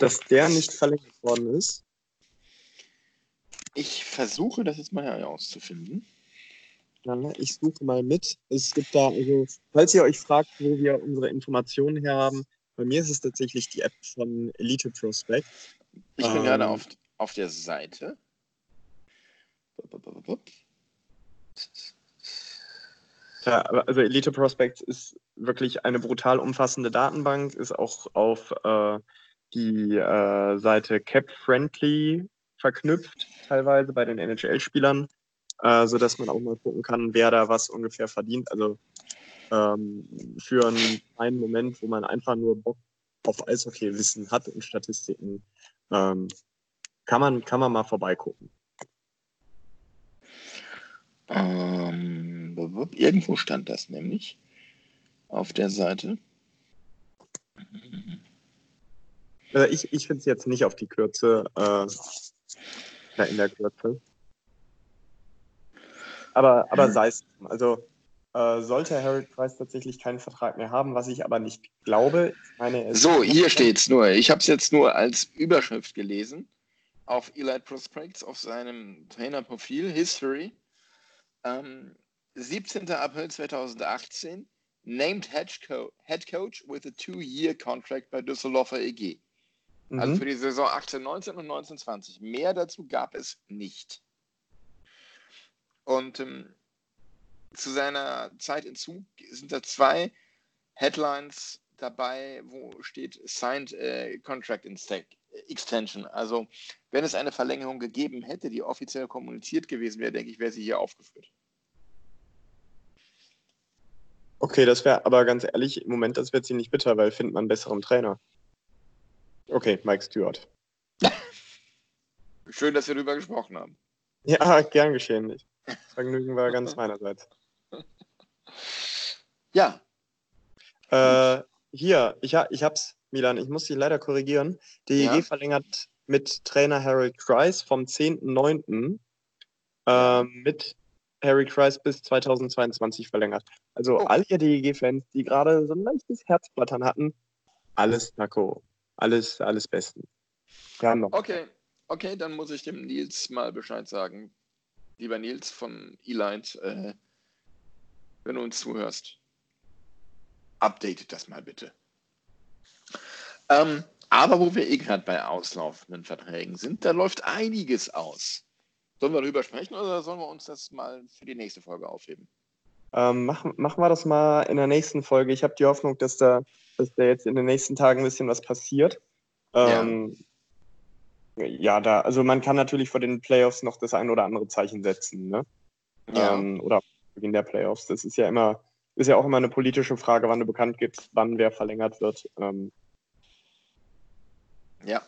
Dass der nicht verlängert worden ist? Ich versuche das jetzt mal herauszufinden. Ich suche mal mit. Es gibt da, also, falls ihr euch fragt, wo wir unsere Informationen her haben, bei mir ist es tatsächlich die App von Elite Prospect. Ich bin ähm, gerade auf, auf der Seite. Ja, also Elite Prospects ist wirklich eine brutal umfassende Datenbank, ist auch auf äh, die äh, Seite Cap Friendly verknüpft, teilweise bei den NHL-Spielern, äh, sodass man auch mal gucken kann, wer da was ungefähr verdient. Also ähm, für einen kleinen Moment, wo man einfach nur Bock auf Eishockey-Wissen hat und Statistiken, ähm, kann, man, kann man mal vorbeigucken. Ähm, irgendwo stand das nämlich auf der Seite. Also ich ich finde es jetzt nicht auf die Kürze, äh, in der Kürze. Aber, aber sei es. Also äh, sollte Harold Price tatsächlich keinen Vertrag mehr haben, was ich aber nicht glaube. Meine, so, hier steht es nur. Ich habe es jetzt nur als Überschrift gelesen auf Elite Prospects auf seinem Trainerprofil History. Ähm, 17. April 2018 named Head, Co Head Coach with a two-year contract bei Düsseldorfer EG. Also mhm. Also für die Saison 18, 19 und 19, 20. Mehr dazu gab es nicht. Und ähm, zu seiner Zeit in Zug sind da zwei Headlines dabei, wo steht Signed äh, Contract Stake. Extension. Also, wenn es eine Verlängerung gegeben hätte, die offiziell kommuniziert gewesen wäre, denke ich, wäre sie hier aufgeführt. Okay, das wäre aber ganz ehrlich, im Moment, das wird sie nicht bitter, weil findet man einen besseren Trainer. Okay, Mike Stewart. [LAUGHS] Schön, dass wir darüber gesprochen haben. Ja, gern geschehen. Nicht. Vergnügen war ganz meinerseits. [LAUGHS] Ja. Äh, hier, ich, ich hab's, Milan, ich muss dich leider korrigieren. Die ja? EG verlängert mit Trainer Harry Kreis vom 10.9. Äh, mit Harry Kreis bis 2022 verlängert. Also oh. alle DEG-Fans, die gerade so ein leichtes Herzblattern hatten, alles Nako. Alles, alles Besten. Okay, okay, dann muss ich dem Nils mal Bescheid sagen. Lieber Nils von E-Lines, äh, wenn du uns zuhörst, update das mal bitte. Ähm, aber wo wir eh gerade bei auslaufenden Verträgen sind, da läuft einiges aus. Sollen wir darüber sprechen oder sollen wir uns das mal für die nächste Folge aufheben? Ähm, machen, machen wir das mal in der nächsten Folge. Ich habe die Hoffnung, dass da, dass da jetzt in den nächsten Tagen ein bisschen was passiert. Ähm, ja. ja. da, also man kann natürlich vor den Playoffs noch das ein oder andere Zeichen setzen, ne? Ja. Ähm, oder Beginn der Playoffs. Das ist ja immer, ist ja auch immer eine politische Frage, wann du bekannt gibst, wann wer verlängert wird. Ähm, ja.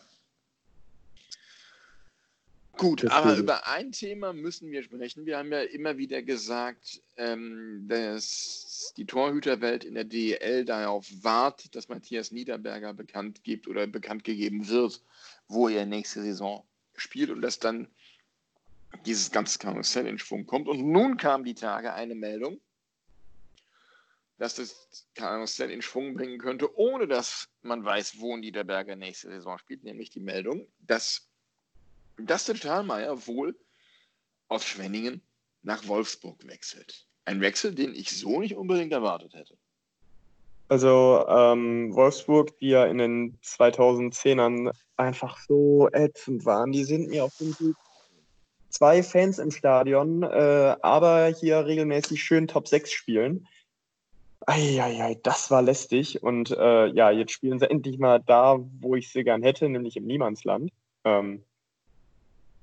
Gut, Deswegen. aber über ein Thema müssen wir sprechen. Wir haben ja immer wieder gesagt, ähm, dass die Torhüterwelt in der DEL darauf wartet, dass Matthias Niederberger bekannt gibt oder bekannt gegeben wird, wo er nächste Saison spielt und dass dann dieses ganze Karussell in Schwung kommt. Und nun kam die Tage eine Meldung, dass das Karussell in Schwung bringen könnte, ohne dass man weiß, wo Niederberger nächste Saison spielt, nämlich die Meldung, dass Dustin Stahlmeier wohl aus Schwenningen nach Wolfsburg wechselt. Ein Wechsel, den ich so nicht unbedingt erwartet hätte. Also ähm, Wolfsburg, die ja in den 2010ern einfach so ätzend waren, die sind mir auf dem Weg. Zwei Fans im Stadion, äh, aber hier regelmäßig schön Top 6 spielen. Eieiei, das war lästig. Und äh, ja, jetzt spielen sie endlich mal da, wo ich sie gern hätte, nämlich im Niemandsland. Ähm,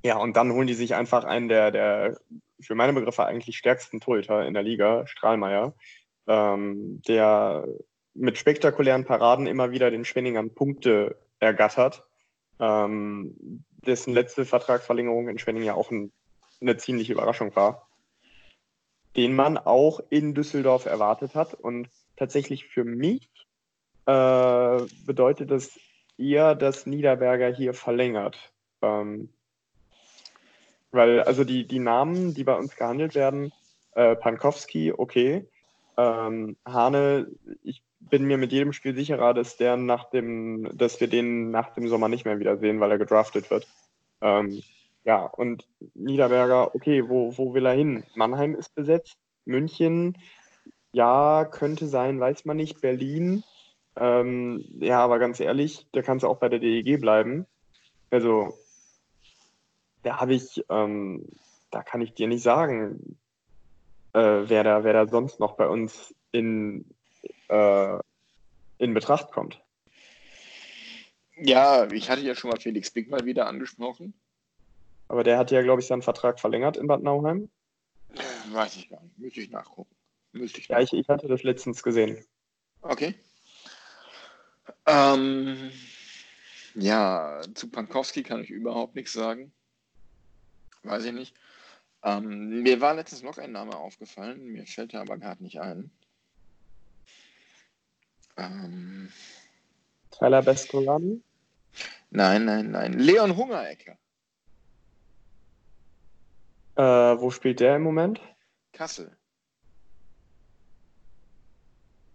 ja, und dann holen die sich einfach einen der, der für meine Begriffe eigentlich stärksten Torhüter in der Liga, Strahlmeier, ähm, der mit spektakulären Paraden immer wieder den Schwenningern Punkte ergattert, ähm, dessen letzte Vertragsverlängerung in Schwenning ja auch ein, eine ziemliche Überraschung war, den man auch in Düsseldorf erwartet hat. Und tatsächlich für mich äh, bedeutet das eher, dass Niederberger hier verlängert. Ähm, weil, also die, die Namen, die bei uns gehandelt werden, äh, Pankowski, okay. Ähm, Hane, ich bin mir mit jedem Spiel sicherer, dass der nach dem, dass wir den nach dem Sommer nicht mehr wiedersehen, weil er gedraftet wird. Ähm, ja, und Niederberger, okay, wo, wo will er hin? Mannheim ist besetzt, München, ja, könnte sein, weiß man nicht, Berlin, ähm, ja, aber ganz ehrlich, da kannst du auch bei der DEG bleiben. Also, da habe ich, ähm, da kann ich dir nicht sagen, äh, wer, da, wer da sonst noch bei uns in, äh, in Betracht kommt. Ja, ich hatte ja schon mal Felix Big mal wieder angesprochen. Aber der hat ja, glaube ich, seinen Vertrag verlängert in Bad Nauheim. Weiß ich gar nicht. Müsste ich nachgucken. Müsste ich Ja, ich, ich hatte das letztens gesehen. Okay. Ähm, ja, zu Pankowski kann ich überhaupt nichts sagen. Weiß ich nicht. Ähm, mir war letztens noch ein Name aufgefallen, mir fällt er aber gerade nicht ein. Ähm, Tyler Bestolani? nein, nein, nein. Leon Hungerecker, Äh, wo spielt der im Moment? Kassel.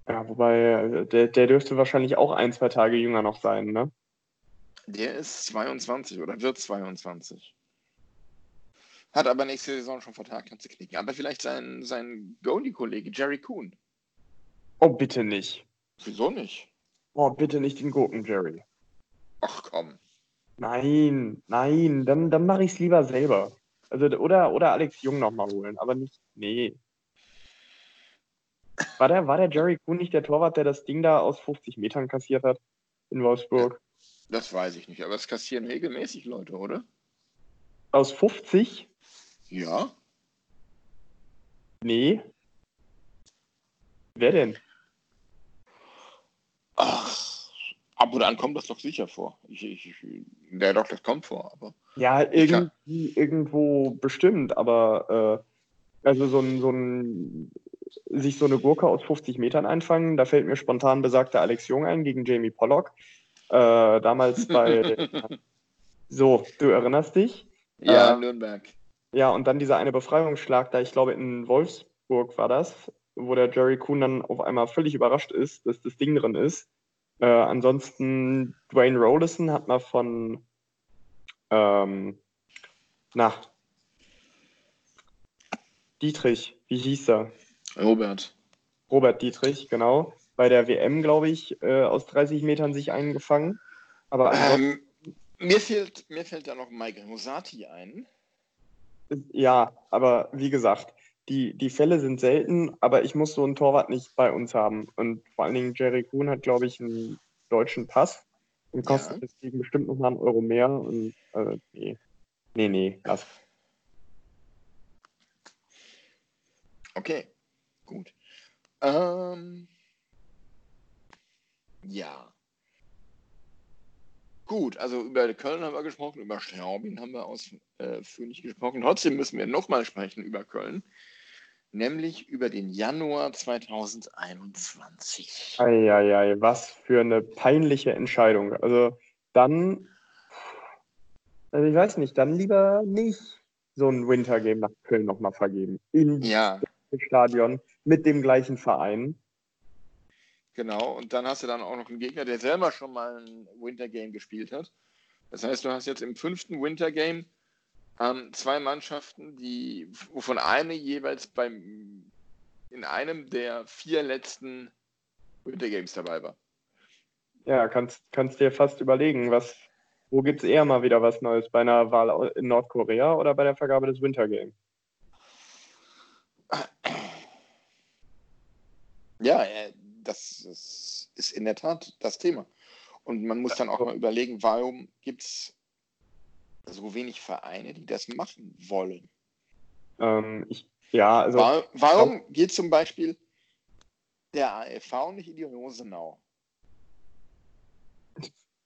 Ja, wobei, der, der dürfte wahrscheinlich auch ein, zwei Tage jünger noch sein, ne? Der ist 22 oder wird 22. Hat aber nächste Saison schon Vertrag, kannst du knicken. Aber vielleicht sein, sein Goalie-Kollege Jerry Kuhn. Oh, bitte nicht. Wieso nicht? Oh, bitte nicht den Gurken, Jerry. Ach komm. Nein, nein, dann, dann mache ich es lieber selber. Also, oder, oder Alex Jung nochmal holen, aber nicht, nee. War der, war der Jerry Kuhn nicht der Torwart, der das Ding da aus 50 Metern kassiert hat in Wolfsburg? Das weiß ich nicht, aber es kassieren regelmäßig Leute, oder? Aus 50? Ja. Nee. Wer denn? Ach, ab und an kommt das doch sicher vor. Ich, ich, ich, ja, doch, das kommt vor, aber. Ja, irgendwie, irgendwo bestimmt, aber äh, also so ein, so ein sich so eine Gurke aus 50 Metern einfangen, da fällt mir spontan besagter Alex Jung ein gegen Jamie Pollock. Äh, damals bei [LAUGHS] So, du erinnerst dich? Ja, Äh, Nürnberg. Ja, und dann dieser eine Befreiungsschlag da, ich glaube in Wolfsburg war das, wo der Jerry Kuhn dann auf einmal völlig überrascht ist, dass das Ding drin ist. Äh, ansonsten, Dwayne Rollison hat mal von, ähm, na, Dietrich, wie hieß er? Robert. Robert Dietrich, genau. Bei der WM, glaube ich, äh, aus 30 Metern sich eingefangen. Aber Ähm, mir, fehlt, mir fällt da noch Michael Mosati ein. Ja, aber wie gesagt, die, die Fälle sind selten, aber ich muss so einen Torwart nicht bei uns haben. Und vor allen Dingen Jerry Kuhn hat, glaube ich, einen deutschen Pass und kostet Ja. deswegen bestimmt noch mal einen Euro mehr. Und äh, nee, nee, nee, lass. Okay, gut. Ähm, ja. Gut, also über Köln haben wir gesprochen, über Straubing haben wir ausführlich gesprochen. Trotzdem müssen wir nochmal sprechen über Köln, nämlich über den Januar 2021. Eieiei, was für eine peinliche Entscheidung. Also dann, also ich weiß nicht, dann lieber nicht so ein Wintergame nach Köln nochmal vergeben. Im Ja, Stadion mit dem gleichen Verein. Genau. Und dann hast du dann auch noch einen Gegner, der selber schon mal ein Wintergame gespielt hat. Das heißt, du hast jetzt im fünften Wintergame ähm, zwei Mannschaften, die, wovon eine jeweils beim, in einem der vier letzten Wintergames dabei war. Ja, kannst, kannst dir fast überlegen, was, wo gibt es eher mal wieder was Neues? Bei einer Wahl in Nordkorea oder bei der Vergabe des Wintergame? Ja, äh, das ist, in der Tat das Thema. Und man muss dann auch mal überlegen, warum gibt es so wenig Vereine, die das machen wollen. Ähm, ich, ja, also Wa- warum geht zum Beispiel der AFV nicht in die Rosenau?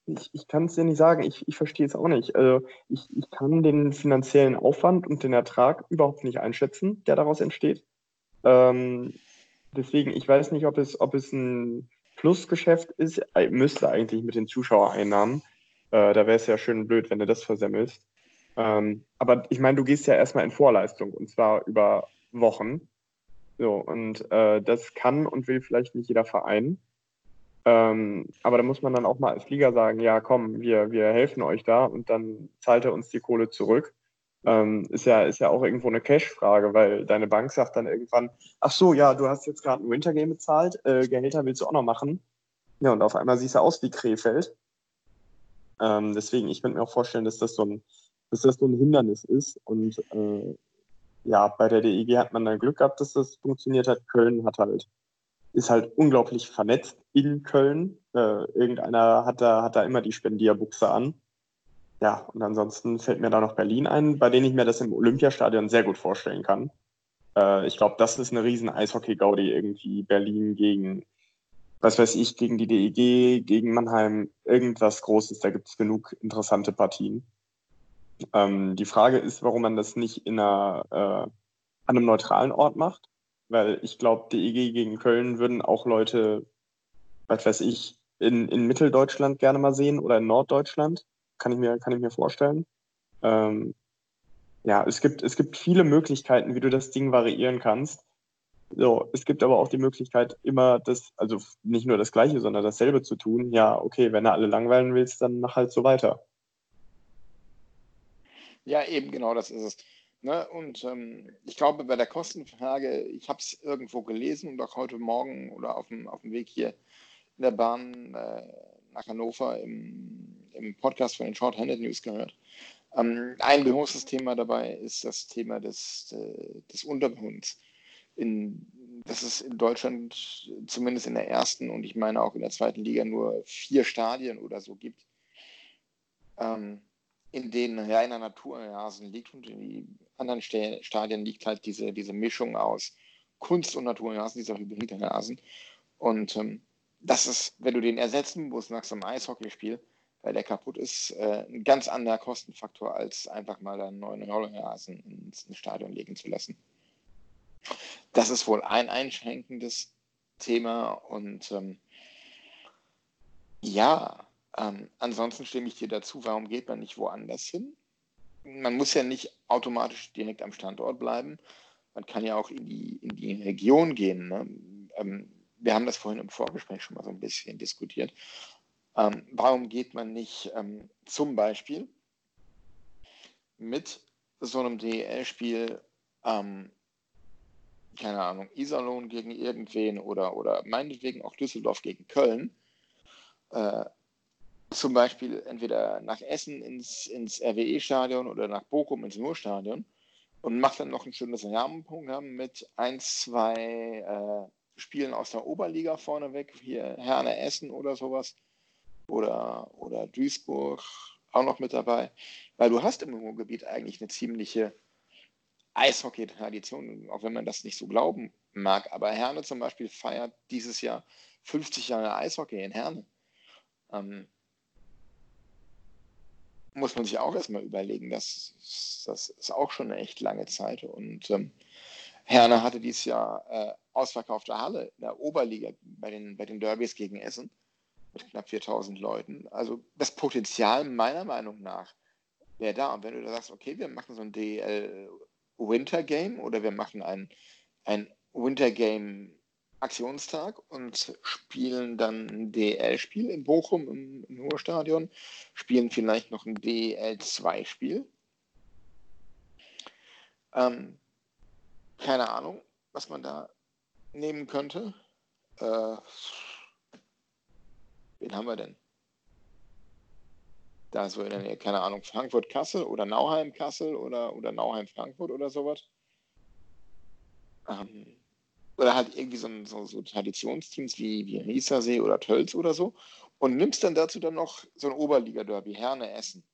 ich, ich kann es dir nicht sagen, ich, ich verstehe es auch nicht. Also ich, ich kann den finanziellen Aufwand und den Ertrag überhaupt nicht einschätzen, der daraus entsteht. Ähm, deswegen, ich weiß nicht, ob es, ob es ein Plusgeschäft ist, Äh, müsste eigentlich mit den Zuschauereinnahmen. Äh, da wäre es ja schön blöd, wenn du das versemmelst. Ähm, aber ich meine, du gehst ja erstmal in Vorleistung und zwar über Wochen. So, und äh, das kann und will vielleicht nicht jeder Verein. Ähm, aber da muss man dann auch mal als Liga sagen, ja komm, wir, wir helfen euch da und dann zahlt er uns die Kohle zurück. Ähm, ist, ja, ist ja auch irgendwo eine Cash-Frage, weil deine Bank sagt dann irgendwann, ach so, ja, du hast jetzt gerade ein Wintergame bezahlt, äh, Gehälter willst du auch noch machen. Ja, und auf einmal siehst du aus wie Krefeld. Ähm, deswegen, ich könnte mir auch vorstellen, dass das so ein, dass das so ein Hindernis ist. Und äh, ja, bei der DEG hat man dann Glück gehabt, dass das funktioniert hat. Köln hat halt ist halt unglaublich vernetzt in Köln. Äh, irgendeiner hat da, hat da immer die Spendierbuchse an. Ja, und ansonsten fällt mir da noch Berlin ein, bei denen ich mir das im Olympiastadion sehr gut vorstellen kann. Äh, ich glaube, das ist eine riesen Eishockey-Gaudi irgendwie. Berlin gegen, was weiß ich, gegen die DEG, gegen Mannheim, irgendwas Großes. Da gibt es genug interessante Partien. Ähm, die Frage ist, warum man das nicht in einer, äh, an einem neutralen Ort macht weil ich glaube, DEG gegen Köln würden auch Leute, was weiß ich, in, in Mitteldeutschland gerne mal sehen oder in Norddeutschland. Kann ich mir, kann ich mir vorstellen. Ähm, ja, es gibt, es gibt viele Möglichkeiten, wie du das Ding variieren kannst. So, es gibt aber auch die Möglichkeit, immer das, also nicht nur das Gleiche, sondern dasselbe zu tun. Ja, okay, wenn du alle langweilen willst, dann mach halt so weiter. Ja, eben genau das ist es. Ne? Und ähm, ich glaube, bei der Kostenfrage, ich habe es irgendwo gelesen und auch heute Morgen oder auf dem, auf dem Weg hier in der Bahn äh, nach Hannover im, im Podcast von den Short-Handed News gehört. Ähm, ein großes Thema dabei ist das Thema des, äh, des Untergrunds. In, dass es in Deutschland zumindest in der ersten und ich meine auch in der zweiten Liga nur vier Stadien oder so gibt. Ähm, in denen reiner Naturrasen liegt und in die anderen Sta- Stadien liegt halt diese, diese Mischung aus Kunst- und Naturrasen, dieser hybride Rasen. Und ähm, das ist, wenn du den ersetzen musst nach so einem Eishockeyspiel, weil der kaputt ist, äh, ein ganz anderer Kostenfaktor, als einfach mal einen neuen Rollrasen ins, ins Stadion legen zu lassen. Das ist wohl ein einschränkendes Thema und ähm, ja, ähm, ansonsten stimme ich dir dazu, warum geht man nicht woanders hin? Man muss ja nicht automatisch direkt am Standort bleiben. Man kann ja auch in die, in die Region gehen. Ne? Ähm, wir haben das vorhin im Vorgespräch schon mal so ein bisschen diskutiert. Ähm, warum geht man nicht ähm, zum Beispiel mit so einem DEL-Spiel, ähm, keine Ahnung, Iserlohn gegen irgendwen oder, oder meinetwegen auch Düsseldorf gegen Köln, äh, zum Beispiel entweder nach Essen ins, ins RWE-Stadion oder nach Bochum ins Ruhrstadion und macht dann noch ein schönes Rahmenprogramm mit ein, zwei äh, Spielen aus der Oberliga vorneweg, hier Herne Essen oder sowas oder, oder Duisburg auch noch mit dabei, weil du hast im Ruhrgebiet eigentlich eine ziemliche Eishockey-Tradition, auch wenn man das nicht so glauben mag, aber Herne zum Beispiel feiert dieses Jahr 50 Jahre Eishockey in Herne. Ähm, muss man sich auch erstmal überlegen. Das, das ist auch schon eine echt lange Zeit. Und ähm, Herne hatte dieses Jahr äh, ausverkaufte Halle in der Oberliga bei den, bei den Derbys gegen Essen mit knapp 4000 Leuten. Also das Potenzial meiner Meinung nach wäre da. Und wenn du da sagst, okay, wir machen so ein DL Winter Game oder wir machen ein, ein Winter Game Aktionstag und spielen dann ein DL-Spiel in Bochum im, im Ruhrstadion, spielen vielleicht noch ein DL2-Spiel. Ähm, keine Ahnung, was man da nehmen könnte. Äh, wen haben wir denn? Da so in der Nähe, keine Ahnung, Frankfurt-Kassel oder Nauheim-Kassel oder, oder Nauheim-Frankfurt oder sowas. Ähm, oder halt irgendwie so, so, so Traditionsteams wie, wie Riesersee oder Tölz oder so und nimmst dann dazu dann noch so ein Oberliga-Derby, Herne Essen.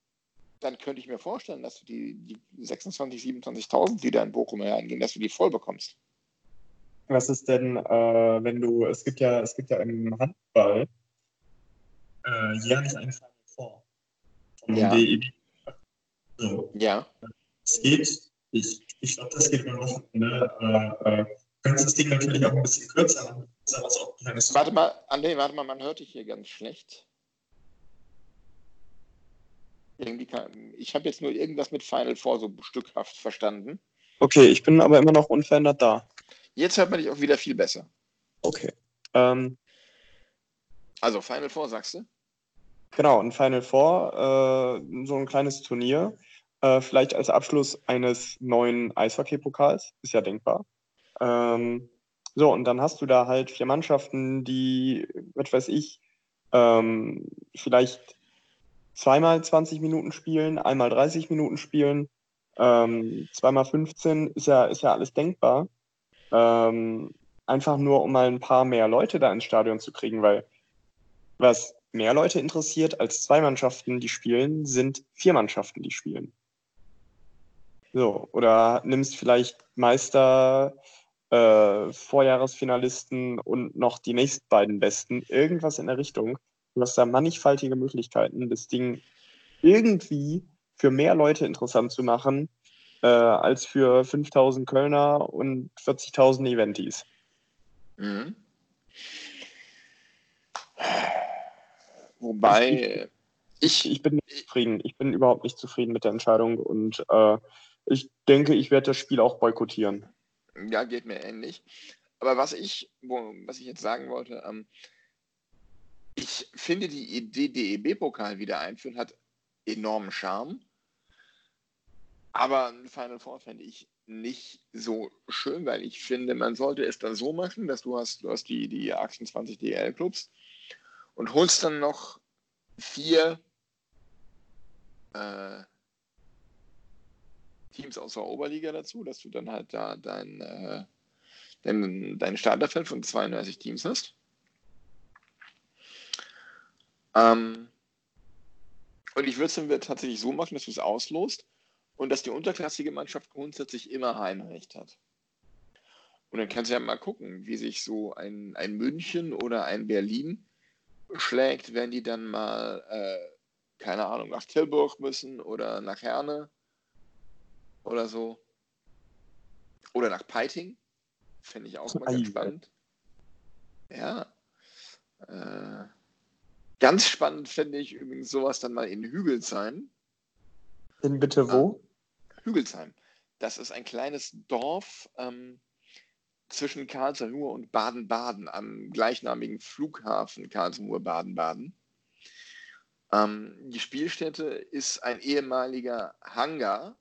Dann könnte ich mir vorstellen, dass du die, die 26.000, 27.000, die da in Bochum reingehen, dass du die voll bekommst. Was ist denn, äh, wenn du, es gibt ja, es gibt ja im Handball äh, jährlich einen Final Four vom Ja. DEB. So, Ja. es geht, ich, ich glaube, das geht über Wochenende. Äh, äh, kannst das Ding natürlich auch ein bisschen kürzer machen. Warte mal, André, warte mal, man hört dich hier ganz schlecht. Irgendwie kann, ich habe jetzt nur irgendwas mit Final Four so stückhaft verstanden. Okay, ich bin aber immer noch unverändert da. Jetzt hört man dich auch wieder viel besser. Okay. Ähm, Also Final Four, sagst du? Genau, ein Final Four, äh, so ein kleines Turnier. Äh, vielleicht als Abschluss eines neuen Eishockey-Pokals, ist ja denkbar. Ähm, so, und dann hast du da halt vier Mannschaften, die, was weiß ich, ähm, vielleicht zweimal 20 Minuten spielen, einmal 30 Minuten spielen, ähm, zweimal 15, ist ja, ist ja alles denkbar. Ähm, einfach nur, um mal ein paar mehr Leute da ins Stadion zu kriegen, weil was mehr Leute interessiert als zwei Mannschaften, die spielen, sind vier Mannschaften, die spielen. So, oder nimmst vielleicht Meister, äh, Vorjahresfinalisten und noch die nächsten beiden Besten, irgendwas in der Richtung. Du hast da mannigfaltige Möglichkeiten, das Ding irgendwie für mehr Leute interessant zu machen, äh, als für 5000 Kölner und 40.000 Eventis. Mhm. Wobei ich, Ich bin nicht zufrieden. Ich bin überhaupt nicht zufrieden mit der Entscheidung und äh, ich denke, ich werde das Spiel auch boykottieren. ja, geht mir ähnlich. Aber was ich, wo, was ich jetzt sagen wollte, ähm, ich finde die Idee, DEB-Pokal wieder einführen, hat enormen Charme. Aber ein Final Four fände ich nicht so schön, weil ich finde, man sollte es dann so machen, dass du hast, du hast die, die 28 DL-Clubs und holst dann noch vier äh, Teams aus der Oberliga dazu, dass du dann halt da dein, äh, dein, dein Starterfeld von 32 Teams hast. Ähm, und ich würde es dann tatsächlich so machen, dass du es auslost und dass die unterklassige Mannschaft grundsätzlich immer Heimrecht hat. Und dann kannst du ja mal gucken, wie sich so ein, ein München oder ein Berlin schlägt, wenn die dann mal, äh, keine Ahnung, nach Tilburg müssen oder nach Herne oder so. Oder nach Peiting. Finde ich auch mal ganz spannend. Ja. Äh, ganz spannend finde ich übrigens sowas dann mal in Hügelsheim. In bitte wo? Hügelsheim. Das ist ein kleines Dorf ähm, zwischen Karlsruhe und Baden-Baden am gleichnamigen Flughafen Karlsruhe-Baden-Baden. Ähm, die Spielstätte ist ein ehemaliger Hangar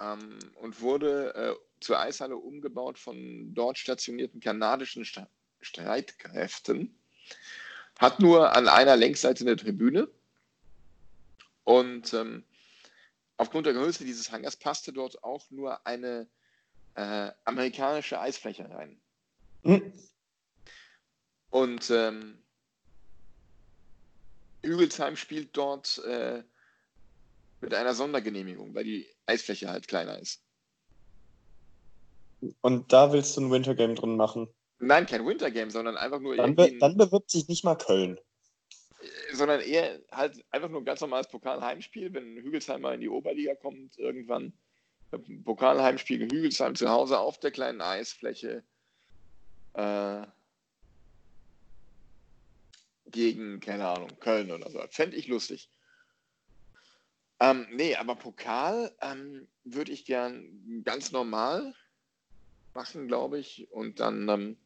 ähm, und wurde äh, zur Eishalle umgebaut von dort stationierten kanadischen Sta Streitkräften. Hat nur an einer Längsseite eine Tribüne und ähm, aufgrund der Größe dieses Hangars passte dort auch nur eine äh, amerikanische Eisfläche rein. Hm. Und ähm, Hügelsheim spielt dort äh, mit einer Sondergenehmigung, weil die Eisfläche halt kleiner ist. Und da willst du ein Wintergame drin machen. Nein, kein Wintergame, sondern einfach nur Dann, be dann bewirbt sich nicht mal Köln. Sondern eher halt einfach nur ein ganz normales Pokalheimspiel, wenn Hügelsheim mal in die Oberliga kommt, irgendwann. Pokalheimspiel gegen Hügelsheim zu Hause auf der kleinen Eisfläche. Äh, gegen, keine Ahnung, Köln oder so. Fände ich lustig. Ähm, nee, aber Pokal ähm, würde ich gern ganz normal machen, glaube ich. Und dann ähm,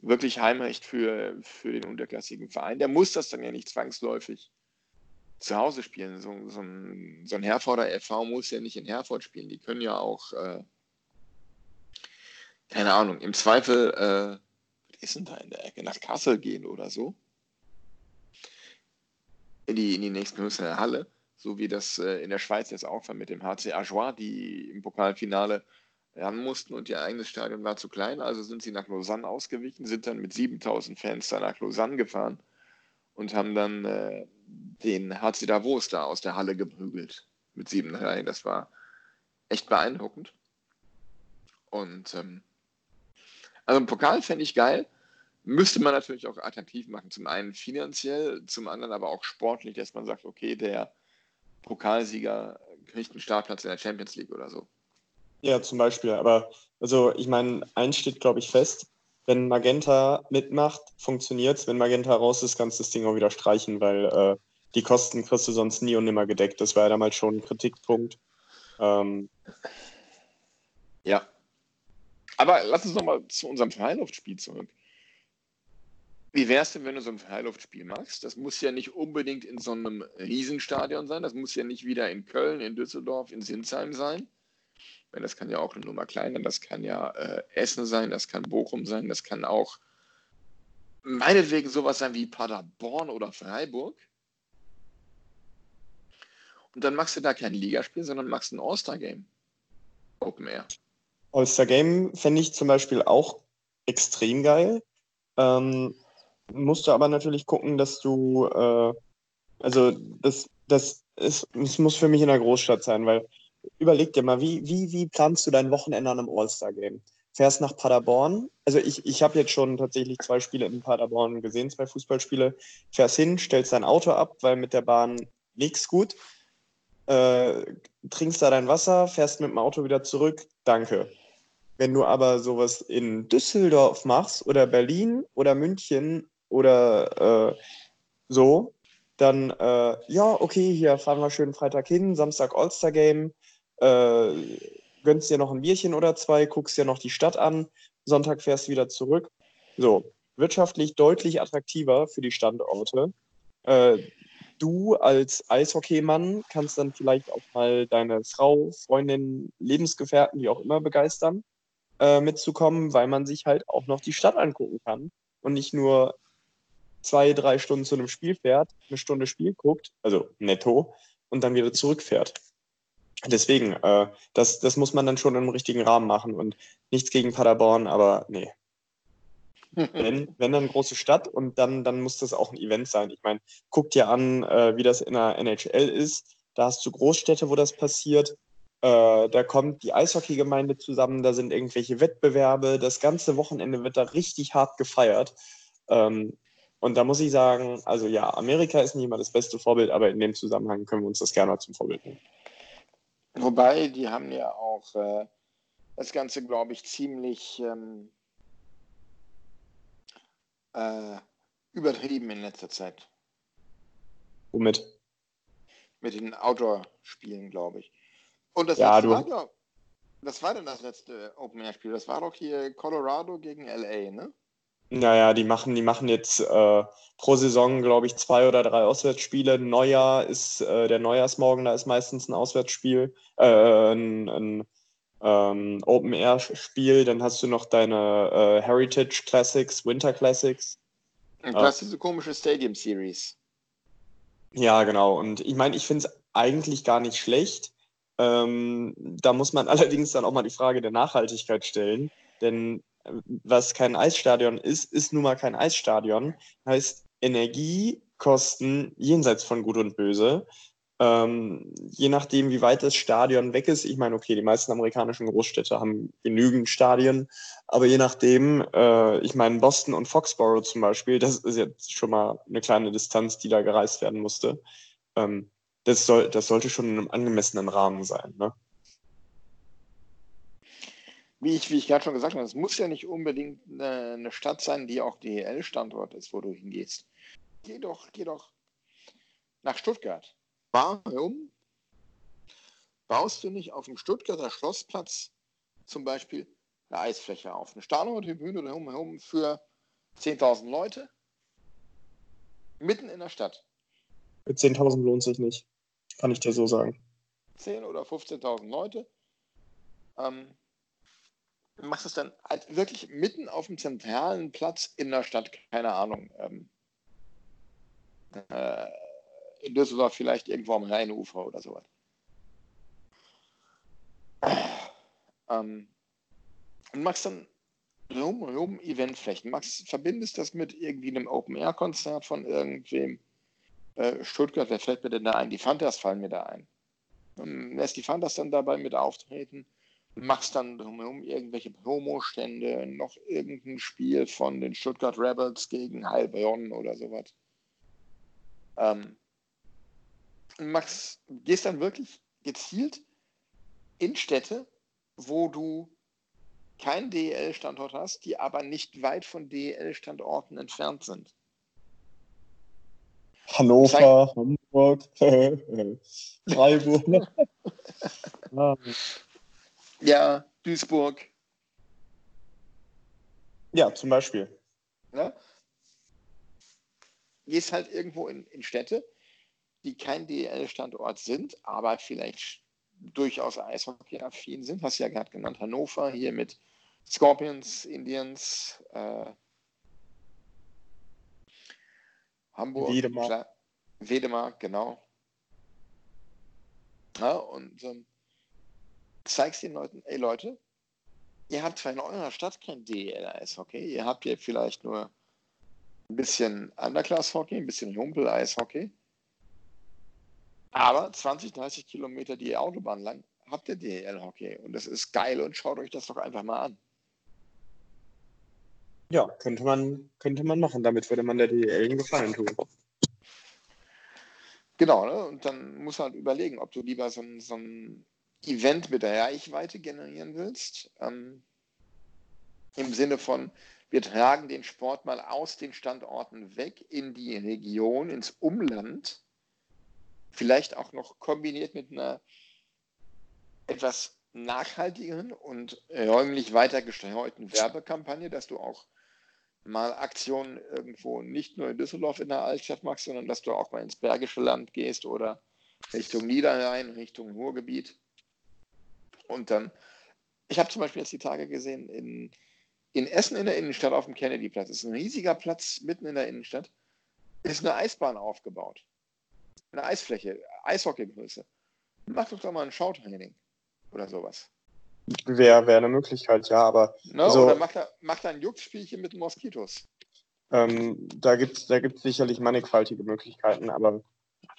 wirklich Heimrecht für, für den unterklassigen Verein. Der muss das dann ja nicht zwangsläufig zu Hause spielen. So, so, ein, so ein Herforder FV muss ja nicht in Herford spielen. Die können ja auch, äh, keine Ahnung, im Zweifel, äh, was ist denn da in der Ecke, nach Kassel gehen oder so. In die, in die nächstgrößere Halle, so wie das äh, in der Schweiz jetzt auch war mit dem HC Ajoie, die im Pokalfinale ran mussten und ihr eigenes Stadion war zu klein, also sind sie nach Lausanne ausgewichen, sind dann mit 7000 Fans da nach Lausanne gefahren und haben dann äh, den HC Davos da aus der Halle geprügelt mit sieben Reihen. Das war echt beeindruckend. Und ähm, also ein Pokal fände ich geil. Müsste man natürlich auch attraktiv machen. Zum einen finanziell, zum anderen aber auch sportlich, dass man sagt, okay, der Pokalsieger kriegt einen Startplatz in der Champions League oder so. Ja, zum Beispiel. Aber also ich meine, eins steht, glaube ich, fest. Wenn Magenta mitmacht, funktioniert es. Wenn Magenta raus ist, kannst du das Ding auch wieder streichen, weil äh, die Kosten kriegst du sonst nie und nimmer gedeckt. Das war ja damals schon ein Kritikpunkt. Ähm, ja. Aber lass uns nochmal zu unserem Freiluftspiel zurück. Wie wäre es denn, wenn du so ein Freiluftspiel machst? Das muss ja nicht unbedingt in so einem Riesenstadion sein. Das muss ja nicht wieder in Köln, in Düsseldorf, in Sinsheim sein weil das kann ja auch eine Nummer kleiner, das kann ja äh, Essen sein, das kann Bochum sein, das kann auch meinetwegen sowas sein wie Paderborn oder Freiburg. Und dann machst du da kein Ligaspiel, sondern machst ein All-Star-Game. Open Air. All-Star-Game fände ich zum Beispiel auch extrem geil. Ähm, musst du aber natürlich gucken, dass du, äh, also das, das, ist, das muss für mich in der Großstadt sein, weil überleg dir mal, wie, wie, wie planst du dein Wochenende an einem All-Star-Game? Fährst nach Paderborn, also ich, ich habe jetzt schon tatsächlich zwei Spiele in Paderborn gesehen, zwei Fußballspiele. Fährst hin, stellst dein Auto ab, weil mit der Bahn nichts gut. Äh, trinkst da dein Wasser, fährst mit dem Auto wieder zurück, danke. Wenn du aber sowas in Düsseldorf machst oder Berlin oder München oder äh, so, dann, äh, ja, okay, hier fahren wir schön Freitag hin, Samstag All-Star-Game, äh, gönnst dir noch ein Bierchen oder zwei, guckst dir noch die Stadt an, Sonntag fährst du wieder zurück. So, wirtschaftlich deutlich attraktiver für die Standorte. Äh, du als Eishockeymann kannst dann vielleicht auch mal deine Frau, Freundin, Lebensgefährten, wie auch immer, begeistern, äh, mitzukommen, weil man sich halt auch noch die Stadt angucken kann und nicht nur zwei, drei Stunden zu einem Spiel fährt, eine Stunde Spiel guckt, also netto, und dann wieder zurückfährt. Deswegen, äh, das, das muss man dann schon im richtigen Rahmen machen und nichts gegen Paderborn, aber nee. wenn, wenn dann große Stadt und dann, dann muss das auch ein Event sein. Ich meine, guck dir an, äh, wie das in der NHL ist. Da hast du Großstädte, wo das passiert. Äh, da kommt die Eishockeygemeinde zusammen, da sind irgendwelche Wettbewerbe. Das ganze Wochenende wird da richtig hart gefeiert. Ähm, und da muss ich sagen, also ja, Amerika ist nicht immer das beste Vorbild, aber in dem Zusammenhang können wir uns das gerne mal zum Vorbild nehmen. Wobei, die haben ja auch äh, das Ganze, glaube ich, ziemlich ähm, äh, übertrieben in letzter Zeit. Womit? Mit den Outdoor-Spielen, glaube ich. Und das, ja, letzte war das war denn das letzte Open-Air-Spiel? Das war doch hier Colorado gegen LA, ne? Naja, die machen, die machen jetzt äh, pro Saison, glaube ich, zwei oder drei Auswärtsspiele. Neujahr ist äh, der Neujahrsmorgen, da ist meistens ein Auswärtsspiel, äh, ein, ein ähm, Open-Air-Spiel. Dann hast du noch deine äh, Heritage Classics, Winter Classics. Und du hast diese komische Stadium Series. Ja, genau. Und ich meine, ich finde es eigentlich gar nicht schlecht. Ähm, da muss man [LAUGHS] allerdings dann auch mal die Frage der Nachhaltigkeit stellen. Denn was kein Eisstadion ist, ist nun mal kein Eisstadion. Heißt, Energiekosten jenseits von Gut und Böse. Ähm, je nachdem, wie weit das Stadion weg ist, ich meine, okay, die meisten amerikanischen Großstädte haben genügend Stadien, aber je nachdem, äh, ich meine, Boston und Foxborough zum Beispiel, das ist jetzt schon mal eine kleine Distanz, die da gereist werden musste. Ähm, das, soll, das sollte schon in einem angemessenen Rahmen sein. Ne? Wie ich, wie ich gerade schon gesagt habe, es muss ja nicht unbedingt eine, Stadt sein, die auch DEL-Standort ist, wo du hingehst. Geh doch, geh doch nach Stuttgart. Warum baust du nicht auf dem Stuttgarter Schlossplatz zum Beispiel eine Eisfläche auf? Eine Stadiontribüne drumherum für 10.000 Leute mitten in der Stadt. Mit 10.000 lohnt sich nicht, kann ich dir so sagen. 10.000 oder 15.000 Leute. Ähm, machst es dann halt wirklich mitten auf dem zentralen Platz in der Stadt, keine Ahnung. Ähm, äh, in Düsseldorf vielleicht irgendwo am Rheinufer oder sowas. Ähm, und machst dann rum, Eventflächen. Machst, verbindest das mit irgendwie einem Open-Air-Konzert von irgendwem. Äh, Stuttgart, wer fällt mir denn da ein? Die Fantas fallen mir da ein. Und lässt die Fantas dann dabei mit auftreten. Machst dann drumherum irgendwelche Promostände, noch irgendein Spiel von den Stuttgart Rebels gegen Heilbronn oder sowas. Ähm, machst, gehst dann wirklich gezielt in Städte, wo du keinen DEL-Standort hast, die aber nicht weit von DEL-Standorten entfernt sind. Hannover, Hamburg, [LAUGHS] Freiburg. [LAUGHS] ja, Duisburg. Ja, zum Beispiel. Ja? Gehst halt irgendwo in, in Städte, die kein DEL-Standort sind, aber vielleicht durchaus Eishockey-affin sind. Hast du ja gerade genannt, Hannover, hier mit Scorpions, Indians, äh, Hamburg, Wiedemark. Klar, Wedemark, genau. Ja, und ähm, zeigst den Leuten, ey Leute, ihr habt zwar in eurer Stadt kein DEL-Eishockey, ihr habt hier vielleicht nur ein bisschen Underclass-Hockey, ein bisschen Rumpel-Eishockey, aber 20, 30 Kilometer die Autobahn lang habt ihr DEL-Hockey und das ist geil und schaut euch das doch einfach mal an. Ja, könnte man, könnte man machen. Damit würde man der DEL einen Gefallen tun. Genau, ne? und dann musst du halt überlegen, ob du lieber so ein, so ein Event mit Reichweite generieren willst. Ähm, Im Sinne von, wir tragen den Sport mal aus den Standorten weg in die Region, ins Umland Vielleicht auch noch kombiniert mit einer etwas nachhaltigeren und räumlich weiter gesteuerten Werbekampagne, dass du auch mal Aktionen irgendwo nicht nur in Düsseldorf in der Altstadt machst, sondern dass du auch mal ins Bergische Land gehst oder Richtung Niederrhein, Richtung Ruhrgebiet. Und dann, ich habe zum Beispiel jetzt die Tage gesehen, in, in Essen in der Innenstadt auf dem Kennedyplatz, ist ein riesiger Platz mitten in der Innenstadt, ist eine Eisbahn aufgebaut eine Eisfläche, Eishockeygröße. Mach doch doch mal ein Schautraining oder sowas. Wäre wär eine Möglichkeit, ja, aber. Ne? Also, oder mach da, mach da ein Juckspielchen mit Moskitos. Ähm, da gibt es da gibt's sicherlich mannigfaltige Möglichkeiten, aber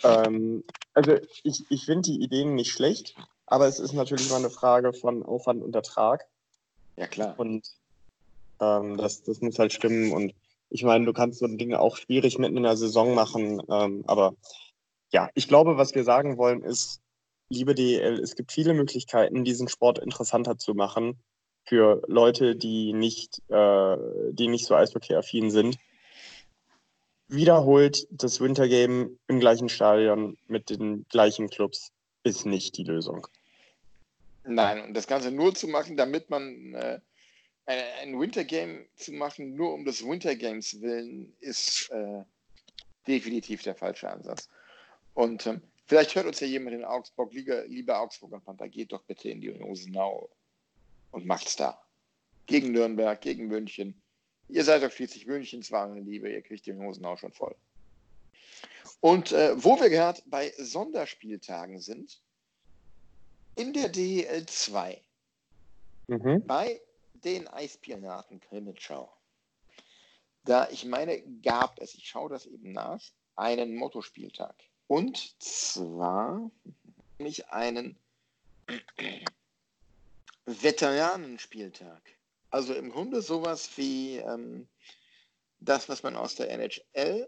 ähm, also ich, ich finde die Ideen nicht schlecht, aber es ist natürlich mal eine Frage von Aufwand und Ertrag. Ja, klar. Und ähm, das, das muss halt stimmen. Und ich meine, du kannst so Dinge auch schwierig mitten in der Saison machen, ähm, aber ja, ich glaube, was wir sagen wollen ist, liebe DEL, es gibt viele Möglichkeiten, diesen Sport interessanter zu machen für Leute, die nicht, äh, die nicht so eishockey-affin sind. Wiederholt das Wintergame im gleichen Stadion mit den gleichen Clubs ist nicht die Lösung. Nein, und das Ganze nur zu machen, damit man äh, ein Wintergame zu machen, nur um des Wintergames willen, ist äh, definitiv der falsche Ansatz. Und ähm, vielleicht hört uns ja jemand in Augsburg, lieber, lieber Augsburger Panther, geht doch bitte in die Rosenau und macht's da. Gegen Nürnberg, gegen München. Ihr seid doch schließlich Münchens wahre Liebe, ihr kriegt die Rosenau schon voll. Und äh, wo wir gerade bei Sonderspieltagen sind, in der DEL 2, mhm. bei den Eispiraten Krimitschau, da ich meine, gab es, ich schaue das eben nach, einen Mottospieltag. Und zwar nämlich einen [CLEARS THROAT] Veteranenspieltag. Also im Grunde sowas wie ähm, das, was man aus der NHL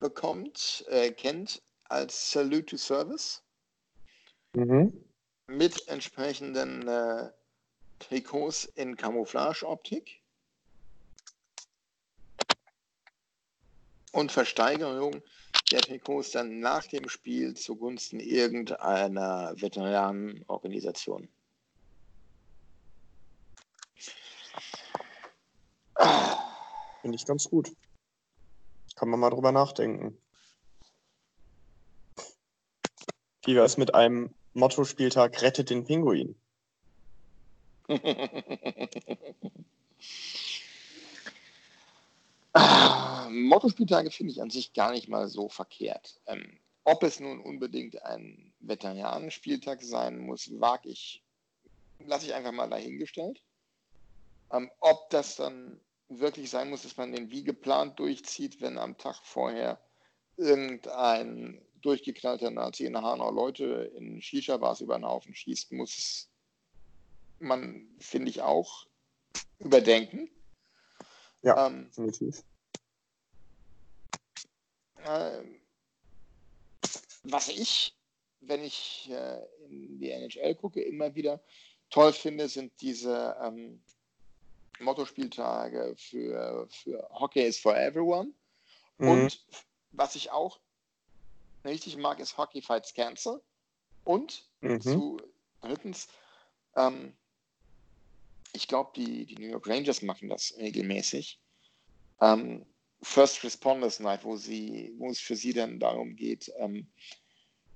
bekommt, äh, kennt als Salute to Service. Mhm. Mit entsprechenden äh, Trikots in Camouflage-Optik. Und Versteigerung der Trikots dann nach dem Spiel zugunsten irgendeiner Veteranenorganisation. Finde ich ganz gut. Kann man mal drüber nachdenken. Wie wäre es mit einem Motto-Spieltag Rettet den Pinguin? [LAUGHS] Mottospieltage finde ich an sich gar nicht mal so verkehrt. Ähm, ob es nun unbedingt ein Veteranenspieltag sein muss, wage ich, lasse ich einfach mal dahingestellt. Ähm, ob das dann wirklich sein muss, dass man den wie geplant durchzieht, wenn am Tag vorher irgendein durchgeknallter Nazi in Hanau Leute in Shisha-Bars über den Haufen schießt, muss man, finde ich, auch überdenken. Ja, Ähm, definitiv. äh, was ich, wenn ich äh, in die NHL gucke, immer wieder toll finde, sind diese ähm, Mottospieltage für, für Hockey is for everyone. Mhm. Und was ich auch richtig mag, ist Hockey Fights Cancer. Und Mhm. zu drittens, ähm, ich glaube, die, die New York Rangers machen das regelmäßig. Ähm, First Responders Night, wo, sie, wo es für sie dann darum geht, ähm,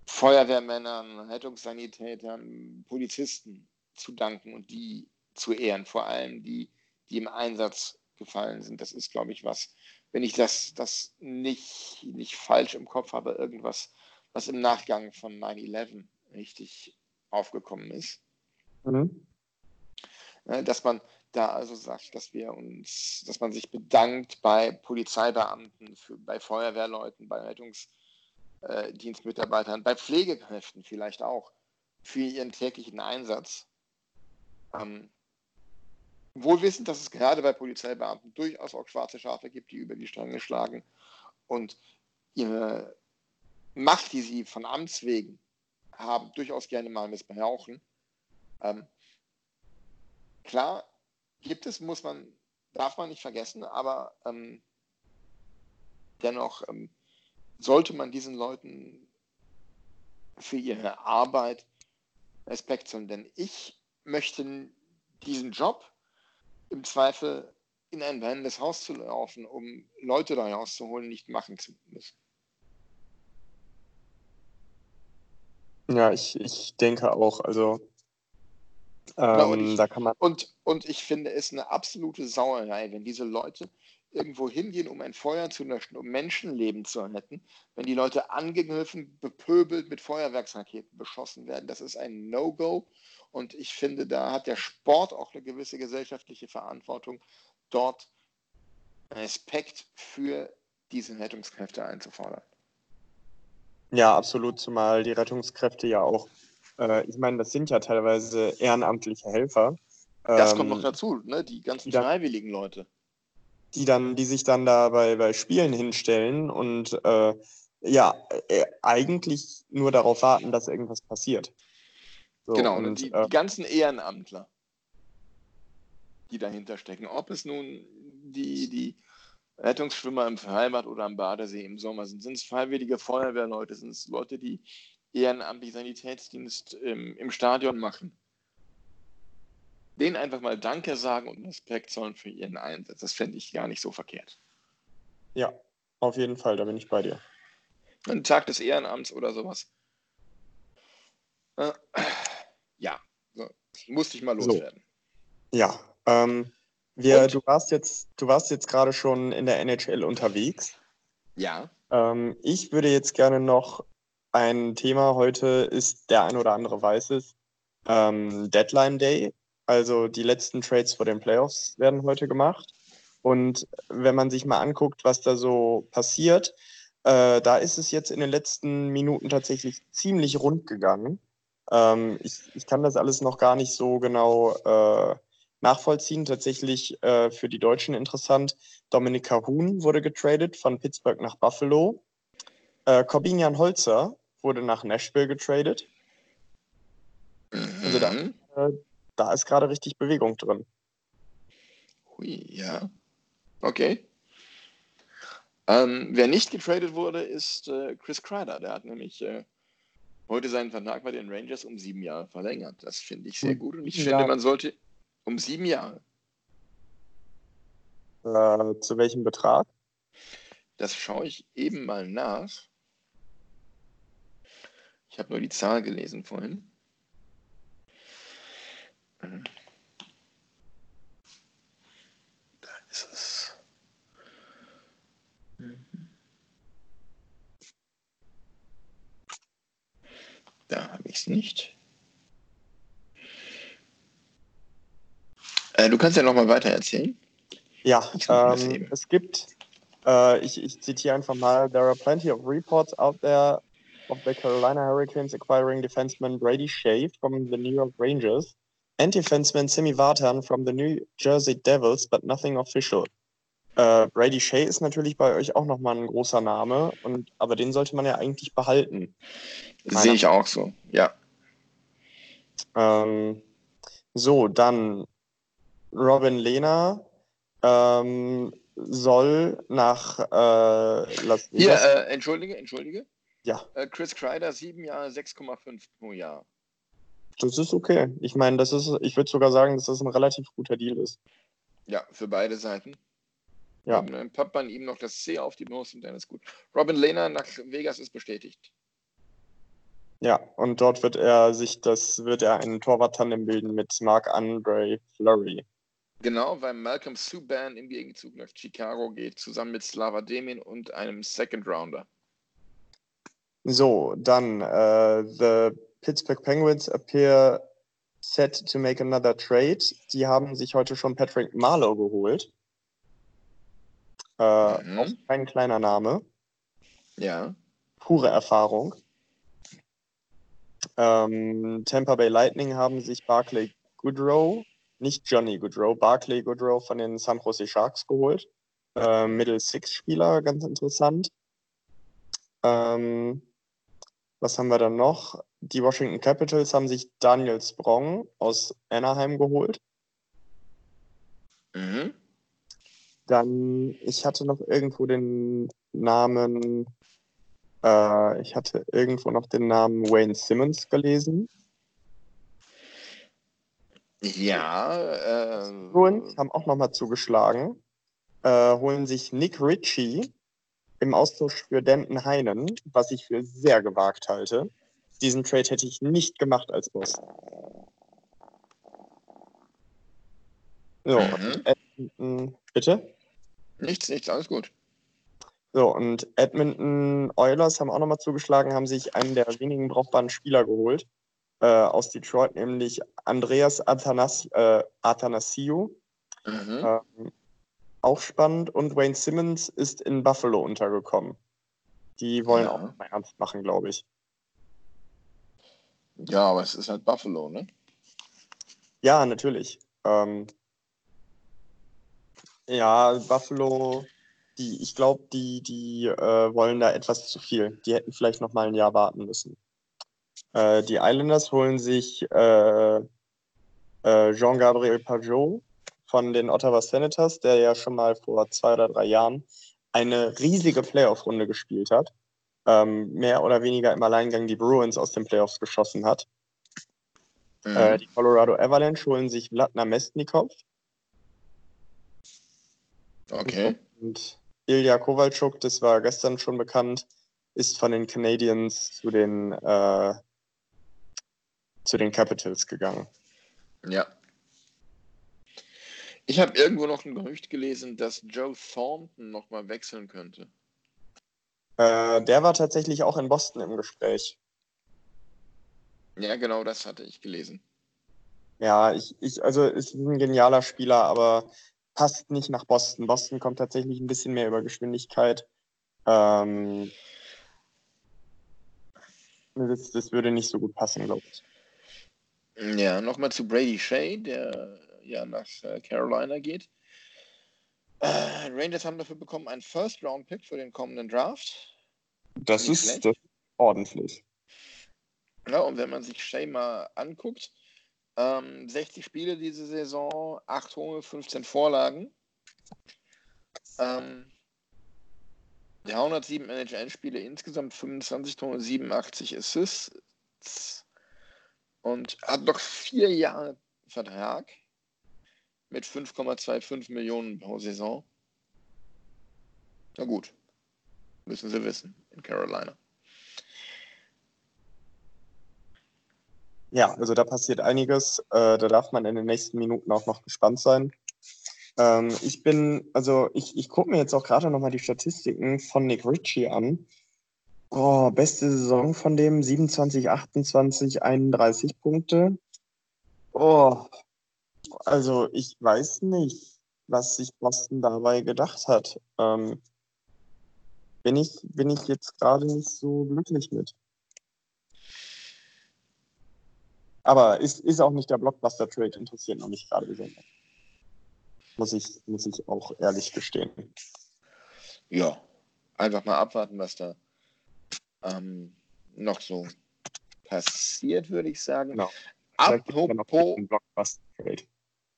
Feuerwehrmännern, Rettungssanitätern, Polizisten zu danken und die zu ehren, vor allem die, die im Einsatz gefallen sind. Das ist, glaube ich, was, wenn ich das, das nicht, nicht falsch im Kopf habe, irgendwas, was im Nachgang von 9-11 richtig aufgekommen ist. Mhm. Äh, dass man da also sagt, dass wir uns, dass man sich bedankt bei Polizeibeamten, für, bei Feuerwehrleuten, bei Rettungsdienstmitarbeitern, bei Pflegekräften vielleicht auch für ihren täglichen Einsatz. Ähm, wohl wissend, dass es gerade bei Polizeibeamten durchaus auch schwarze Schafe gibt, die über die Stränge schlagen und ihre Macht, die sie von Amts wegen haben, durchaus gerne mal missbrauchen. Ähm, klar, gibt es, muss man, darf man nicht vergessen, aber ähm, dennoch ähm, sollte man diesen Leuten für ihre Arbeit Respekt zollen. Denn ich möchte diesen Job im Zweifel in ein brennendes Haus zu laufen, um Leute da rauszuholen, nicht machen zu müssen. Ja, ich, ich denke auch. Also Ja, und ähm, ich- da kann man. Und, und ich finde es eine absolute Sauerei, wenn diese Leute irgendwo hingehen, um ein Feuer zu löschen, um Menschenleben zu retten, wenn die Leute angegriffen, bepöbelt, mit Feuerwerksraketen beschossen werden. Das ist ein No-Go. Und ich finde, da hat der Sport auch eine gewisse gesellschaftliche Verantwortung, dort Respekt für diese Rettungskräfte einzufordern. Ja, absolut, zumal die Rettungskräfte ja auch, äh, ich meine, das sind ja teilweise ehrenamtliche Helfer. Das ähm, kommt noch dazu, ne? die ganzen die freiwilligen Leute. die dann, die sich dann da bei, bei Spielen hinstellen und äh, ja, äh, eigentlich nur darauf warten, dass irgendwas passiert. So, Genau, und, die, äh, die ganzen Ehrenamtler, die dahinter stecken. Ob es nun die, die Rettungsschwimmer im Freibad oder am Badesee im Sommer sind, sind es freiwillige Feuerwehrleute, sind es Leute, die ehrenamtlich Sanitätsdienst im, im Stadion machen. Denen einfach mal Danke sagen und Respekt zollen für ihren Einsatz. Das fände ich gar nicht so verkehrt. ja, auf jeden Fall, da bin ich bei dir. Ein Tag des Ehrenamts oder sowas. Ja, so, musste ich mal So. loswerden. Ja, ähm, wir, Und? du warst jetzt, du warst jetzt gerade schon in der NHL unterwegs. Ja. Ähm, ich würde jetzt gerne noch ein Thema heute ist, der ein oder andere weiß es, ähm, Deadline Day. Also die letzten Trades vor den Playoffs werden heute gemacht. Und wenn man sich mal anguckt, was da so passiert, Äh, da ist es jetzt in den letzten Minuten tatsächlich ziemlich rund gegangen. Ähm, ich, ich kann das alles noch gar nicht so genau äh, nachvollziehen. Tatsächlich äh, für die Deutschen interessant. Dominik Cahun wurde getradet von Pittsburgh nach Buffalo. Äh, Corbinian Holzer wurde nach Nashville getradet. Also da, Mhm. äh, da ist gerade richtig Bewegung drin. Hui, ja. Okay. Ähm, wer nicht getradet wurde, ist äh, Chris Kreider. Der hat nämlich äh, heute seinen Vertrag bei den Rangers um sieben Jahre verlängert. Das finde ich sehr Um gut und ich sieben finde, man sollte um sieben Jahre. Äh, zu welchem Betrag? Das schaue ich eben mal nach. Ich habe nur die Zahl gelesen vorhin. Mhm. Da ist es. Mhm. Da habe ich es nicht. Äh, du kannst ja noch mal weiter erzählen. Ja, ähm, es gibt, äh, ich, ich zitiere einfach mal, there are plenty of reports out there of the Carolina Hurricanes acquiring defenseman Brady Shea from the New York Rangers and defenseman Simi Vatan from the New Jersey Devils, but nothing official. Äh, Brady Shea ist natürlich bei euch auch nochmal ein großer Name, und, aber den sollte man ja eigentlich behalten. Sehe ich auch so. Ja. Ähm, so, dann Robin Lehner ähm, soll nach äh, Las Hier, Vegas. äh, entschuldige, entschuldige. ja, Äh, Chris Kreider, sieben Jahre, 6,5 pro Jahr. das ist okay. Ich meine, das ist, ich würde sogar sagen, dass das ein relativ guter Deal ist. Ja, für beide Seiten. Ja. Dann pappt man ihm noch das C auf die Brust und dann ist gut. Robin Lehner nach Vegas ist bestätigt. Ja, und dort wird er sich das, wird er einen Torwart-Tandem bilden mit Marc-Andre Fleury. Genau, weil Malcolm Subban im Gegenzug nach Chicago geht, zusammen mit Slava Demin und einem Second Rounder. So, dann äh, the Pittsburgh Penguins appear set to make another trade. Die haben sich heute schon Patrick Marlowe geholt. Äh, Mhm. Auch kein kleiner Name. Ja. Pure Erfahrung. Ähm, Tampa Bay Lightning haben sich Barclay Goodrow, nicht Johnny Goodrow, Barclay Goodrow von den San Jose Sharks geholt. Äh, Middle Six Spieler, ganz interessant. Ähm, was haben wir dann noch? Die Washington Capitals haben sich Daniel Sprong aus Anaheim geholt. Mhm. Dann, ich hatte noch irgendwo den Namen, äh, ich hatte irgendwo noch den Namen Wayne Simmons gelesen. Ja. Äh, Bruins haben auch nochmal zugeschlagen, äh, holen sich Nick Ritchie im Austausch für Denton Heinen, was ich für sehr gewagt halte. Diesen Trade hätte ich nicht gemacht als Boss. So, Mhm. Edmonton, bitte? Nichts, nichts, alles gut. So, und Edmonton Oilers haben auch nochmal zugeschlagen, haben sich einen der wenigen brauchbaren Spieler geholt äh, aus Detroit, nämlich Andreas Athanas, äh, Athanasiou. Mhm. Ähm, auch spannend. Und Wayne Simmons ist in Buffalo untergekommen. Die wollen Ja. auch mal ernst machen, glaube ich. Ja, aber es ist halt Buffalo, ne? Ja, natürlich. Ähm, ja, Buffalo, die, ich glaube, die, die äh, wollen da etwas zu viel. Die hätten vielleicht noch mal ein Jahr warten müssen. Äh, die Islanders holen sich äh, äh, Jean-Gabriel Pajot von den Ottawa Senators, der ja schon mal vor zwei oder drei Jahren eine riesige Playoff-Runde gespielt hat. Ähm, mehr oder weniger im Alleingang die Bruins aus den Playoffs geschossen hat. Mhm. Äh, die Colorado Avalanche holen sich Vladna Mestnikov okay. und Ilya Kowalczuk, das war gestern schon bekannt, ist von den Canadiens zu den, äh, zu den Capitals gegangen. Ja. Ich habe irgendwo noch ein Gerücht gelesen, dass Joe Thornton nochmal wechseln könnte. Äh, der war tatsächlich auch in Boston im Gespräch. Ja, genau das hatte ich gelesen. Ja, ich, ich, also ist ein genialer Spieler, aber passt nicht nach Boston. Boston kommt tatsächlich ein bisschen mehr über Geschwindigkeit. Ähm, das, das würde nicht so gut passen, glaube ich. Ja, nochmal zu Brady Shea, der ja nach äh, Carolina geht. Äh, Rangers haben dafür bekommen einen First-Round-Pick für den kommenden Draft. Das Nicht ist, das ist ordentlich. Ja, und wenn man sich Shea mal anguckt, ähm, 60 Spiele diese Saison, 8 Tore, 15 Vorlagen. Ähm, der 107 NHL-Spiele insgesamt, 25 Tore, 87 Assists und hat noch vier Jahre Vertrag mit 5,25 Millionen pro Saison. Na gut, müssen sie wissen in Carolina. Ja, also da passiert einiges. Äh, da darf man in den nächsten Minuten auch noch gespannt sein. Ähm, ich bin, also ich, ich gucke mir jetzt auch gerade nochmal die Statistiken von Nick Ritchie an. Oh, beste Saison von dem 27, 28, 31 Punkte. Oh, also ich weiß nicht, was sich Boston dabei gedacht hat. Ähm, bin ich, bin ich jetzt gerade nicht so glücklich mit. Aber ist, ist auch nicht der Blockbuster-Trade, interessiert noch nicht gerade besonders. Muss ich, muss ich auch ehrlich gestehen. Ja, einfach mal abwarten, was da ähm, noch so passiert, würde ich sagen. Genau. Apropos,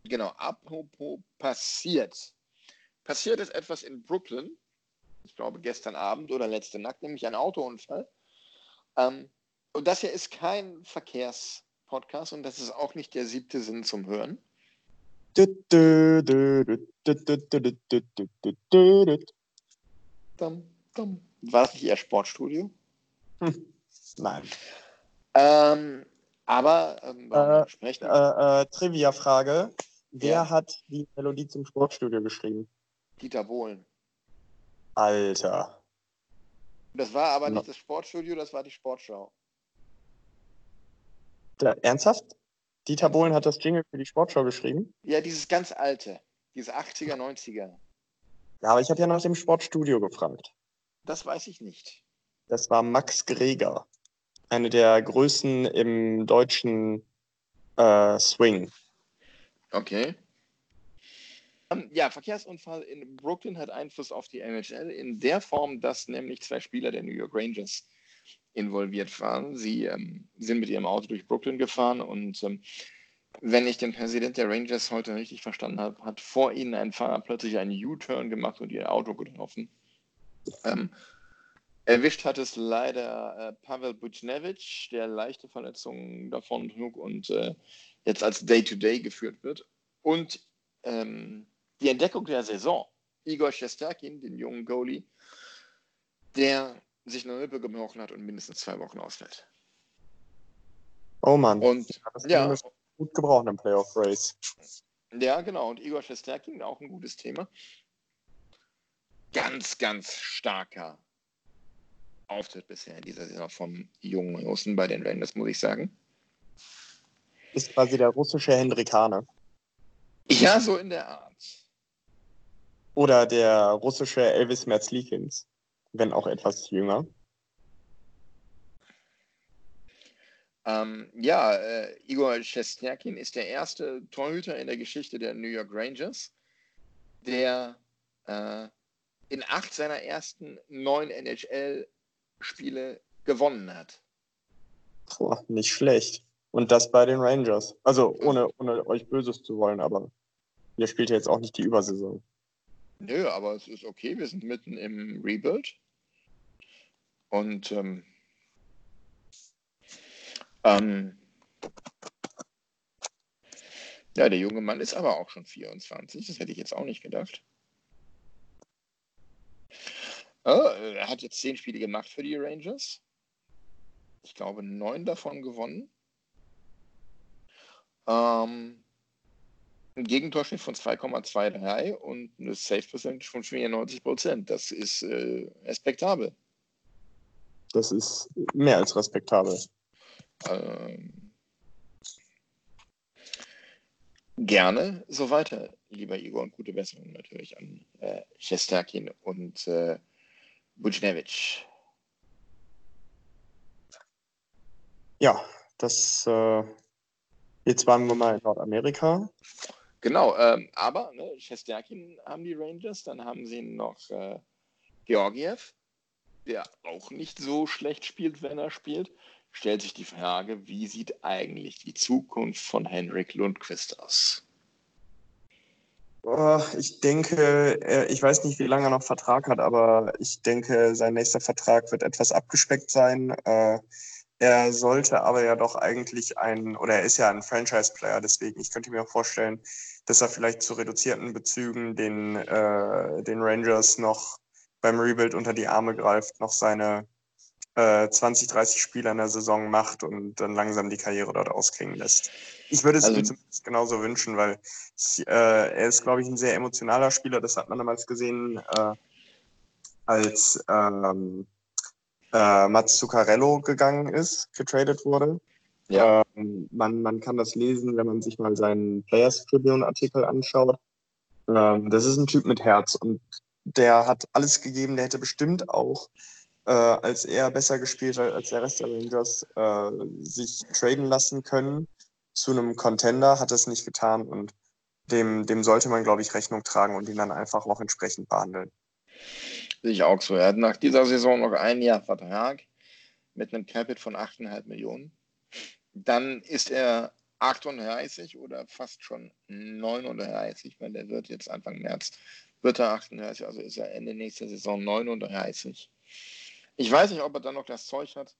genau, apropos passiert. Passiert ist etwas in Brooklyn, ich glaube gestern Abend oder letzte Nacht, nämlich ein Autounfall. Ähm, und das hier ist kein Podcast und das ist auch nicht der siebte Sinn zum Hören. War das nicht eher Sportstudio? Nein. Ähm, aber ähm, äh. Äh, äh, Trivia-Frage. Wer ja. hat die Melodie zum Sportstudio geschrieben? Dieter Bohlen. Alter. Das war aber no. nicht das Sportstudio, das war die Sportschau. Da, ernsthaft? Dieter Bohlen hat das Jingle für die Sportschau geschrieben? Ja, dieses ganz alte, diese 80er, 90er. Ja, aber ich habe ja nach dem Sportstudio gefragt. Das weiß ich nicht. Das war Max Greger. Eine der Größen im deutschen äh, Swing. Okay. Ähm, ja, Verkehrsunfall in Brooklyn hat Einfluss auf die NHL in der Form, dass nämlich zwei Spieler der New York Rangers involviert waren. Sie ähm, sind mit ihrem Auto durch Brooklyn gefahren und ähm, wenn ich den Präsident der Rangers heute richtig verstanden habe, hat vor ihnen ein Fahrer plötzlich einen U-Turn gemacht und ihr Auto getroffen. Ähm, erwischt hat es leider äh, Pavel Buchnevich, der leichte Verletzungen davon trug und äh, jetzt als Day-to-Day geführt wird. Und ähm, die Entdeckung der Saison, Igor Shesterkin, den jungen Goalie, der sich eine Rippe gebrochen hat und mindestens zwei Wochen ausfällt. Oh Mann. Und das ja, gut gebrauchen im Playoff Race. ja, genau. Und Igor Shesterkin, auch ein gutes Thema. Ganz, ganz starker Auftritt bisher in dieser Saison vom jungen Russen bei den Rangers, muss ich sagen. Ist quasi der russische Hendrik Hane. Ja, so in der Art. Oder der russische Elvis Merzlikins. Wenn auch etwas jünger. Ähm, ja, äh, Igor Shestyakin ist der erste Torhüter in der Geschichte der New York Rangers, der äh, in acht seiner ersten neun NHL-Spiele gewonnen hat. Boah, nicht schlecht. Und das bei den Rangers. Also ohne, ohne euch Böses zu wollen, aber ihr spielt ja jetzt auch nicht die Übersaison. Nö, aber es ist okay, wir sind mitten im Rebuild. Und ähm, ähm, ja, der junge Mann ist aber auch schon 24, das hätte ich jetzt auch nicht gedacht. Äh, er hat jetzt zehn Spiele gemacht für die Rangers. Ich glaube, neun davon gewonnen. Ähm, ein Gegentorschnitt von 2,23 und eine Safe Percentage von 94 Prozent. Das ist äh, respektabel. Das ist mehr als respektabel. Ähm, gerne so weiter, lieber Igor, und gute Besserung natürlich an äh, Shesterkin und äh, Bucinovic. Ja, das äh, jetzt waren wir mal in Nordamerika. Genau, ähm, aber ne, Shesterkin haben die Rangers, dann haben sie noch äh, Georgiev, der auch nicht so schlecht spielt, wenn er spielt. Stellt sich die Frage, wie sieht eigentlich die Zukunft von Henrik Lundqvist aus? Ich denke, ich weiß nicht, wie lange er noch Vertrag hat, aber ich denke, sein nächster Vertrag wird etwas abgespeckt sein. Äh, er sollte aber ja doch eigentlich ein, oder er ist ja ein Franchise-Player, deswegen, ich könnte mir auch vorstellen, dass er vielleicht zu reduzierten Bezügen den, äh, den Rangers noch beim Rebuild unter die Arme greift, noch seine äh, 20, 30 Spiele in der Saison macht und dann langsam die Karriere dort ausklingen lässt. Ich würde es also, ihm zumindest genauso wünschen, weil ich, äh, er ist, glaube ich, ein sehr emotionaler Spieler. Das hat man damals gesehen, äh, als ähm, äh, Mats Zuccarello gegangen ist, getradet wurde. Ja. Ähm, man, man kann das lesen, wenn man sich mal seinen Players Tribune Artikel anschaut. Ähm, das ist ein Typ mit Herz und der hat alles gegeben. Der hätte bestimmt auch, äh, als er besser gespielt hat als der Rest der Rangers, äh, sich traden lassen können zu einem Contender, hat es nicht getan und dem, dem sollte man, glaube ich, Rechnung tragen und ihn dann einfach auch entsprechend behandeln. Sehe ich auch so. Er hat nach dieser Saison noch ein Jahr Vertrag mit einem Capit von 8,5 Millionen. Dann ist er 38 oder fast schon 39, weil der wird jetzt Anfang März, wird er 38, also ist er Ende nächster Saison 39. Ich weiß nicht, ob er dann noch das Zeug hat,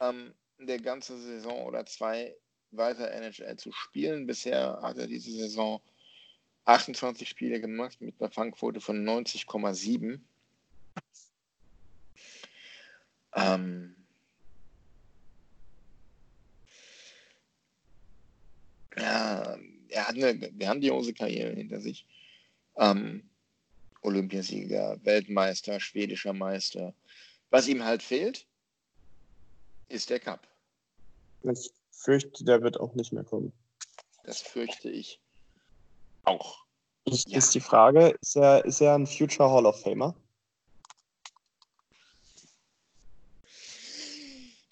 ähm, der ganze Saison oder zwei weiter NHL zu spielen. Bisher hat er diese Saison 28 Spiele gemacht mit einer Fangquote von 90,7. Ähm, ja, er hat eine grandiose Karriere hinter sich. Ähm, Olympiasieger, Weltmeister, schwedischer Meister. Was ihm halt fehlt, ist der Cup. Ich fürchte, der wird auch nicht mehr kommen. Das fürchte ich auch. Ich, ja. Ist die Frage, ist er, ist er ein Future Hall of Famer?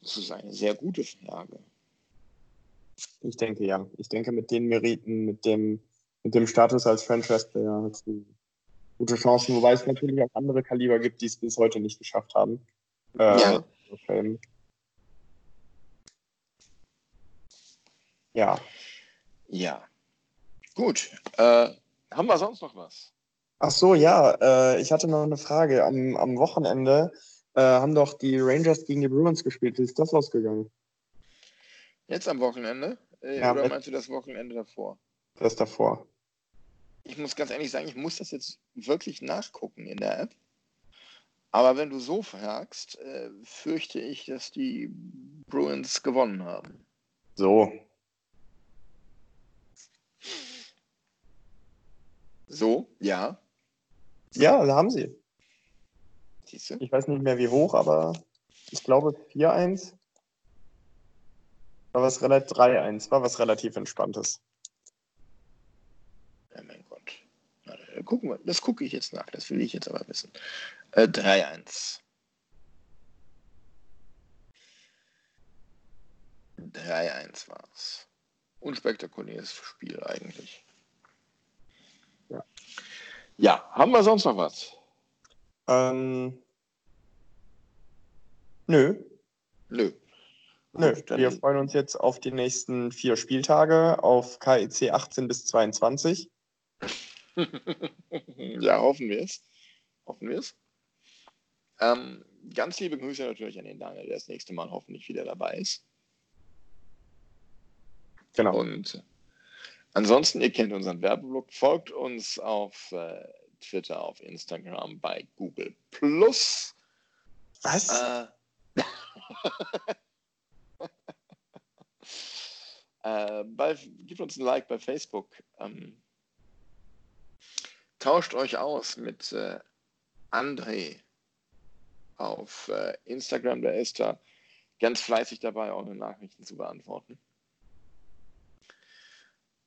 Das ist eine sehr gute Frage. Ich denke ja. Ich denke, mit den Meriten, mit dem, mit dem Status als Franchise-Player hat du gute Chancen, wobei es natürlich auch andere Kaliber gibt, die es bis heute nicht geschafft haben. Äh, ja. Ja. Ja. Gut. Äh, haben wir sonst noch was? Ach so, ja. Äh, ich hatte noch eine Frage. Am, am Wochenende äh, haben doch die Rangers gegen die Bruins gespielt. Wie ist das ausgegangen? Jetzt am Wochenende? Äh, ja, oder meinst du das Wochenende davor? Das davor. Ich muss ganz ehrlich sagen, ich muss das jetzt wirklich nachgucken in der App. Aber wenn du so fragst, äh, fürchte ich, dass die Bruins gewonnen haben. So. So, ja. Ja, da haben sie. Siehste? Ich weiß nicht mehr wie hoch, aber ich glaube 4-1. War was relativ 3-1, war was relativ entspanntes. Ja, mein Gott. Warte, gucken wir, das gucke ich jetzt nach, das will ich jetzt aber wissen. Äh, 3-1. 3-1 war es. Unspektakuläres Spiel eigentlich. Ja. Ja, haben wir sonst noch was? Ähm, nö. Nö. Nö, Gut, wir freuen uns jetzt auf die nächsten vier Spieltage, auf KEC 18 bis 22. [LAUGHS] ja, hoffen wir es. Hoffen wir es. Ähm, ganz liebe Grüße natürlich an den Daniel, der das nächste Mal hoffentlich wieder dabei ist. Genau. Und ansonsten, ihr kennt unseren Werbeblock, folgt uns auf äh, Twitter, auf Instagram, bei Google Plus. Was? Äh, [LAUGHS] äh, bei, gebt uns ein Like bei Facebook. Ähm, tauscht euch aus mit äh, André auf äh, Instagram. Der ist da ganz fleißig dabei, eure Nachrichten zu beantworten.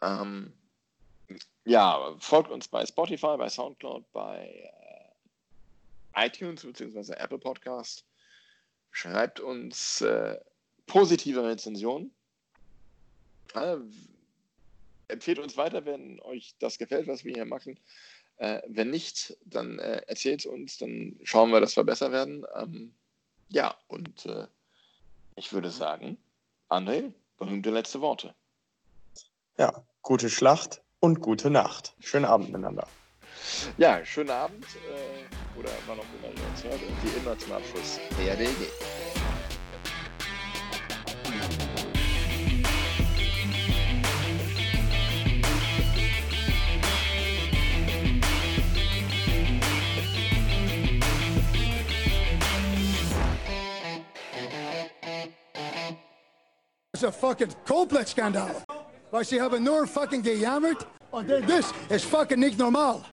Ähm, ja, folgt uns bei Spotify, bei Soundcloud, bei iTunes bzw. Apple Podcast. Schreibt uns äh, positive Rezensionen. Äh, empfehlt uns weiter, wenn euch das gefällt, was wir hier machen. Äh, wenn nicht, dann äh, erzählt uns, dann schauen wir, dass wir besser werden. Ähm, ja, und äh, ich würde sagen, André, berühmte letzte Worte. Ja, gute Schlacht und gute Nacht. Schönen Abend miteinander. Ja, schönen Abend äh, oder wann auch immer ihr uns hört und wie immer zum Abschluss ERDG. is een fucking complex schandaal. Waar ze hebben nur fucking gejammerd. Oh, en dit is fucking niet.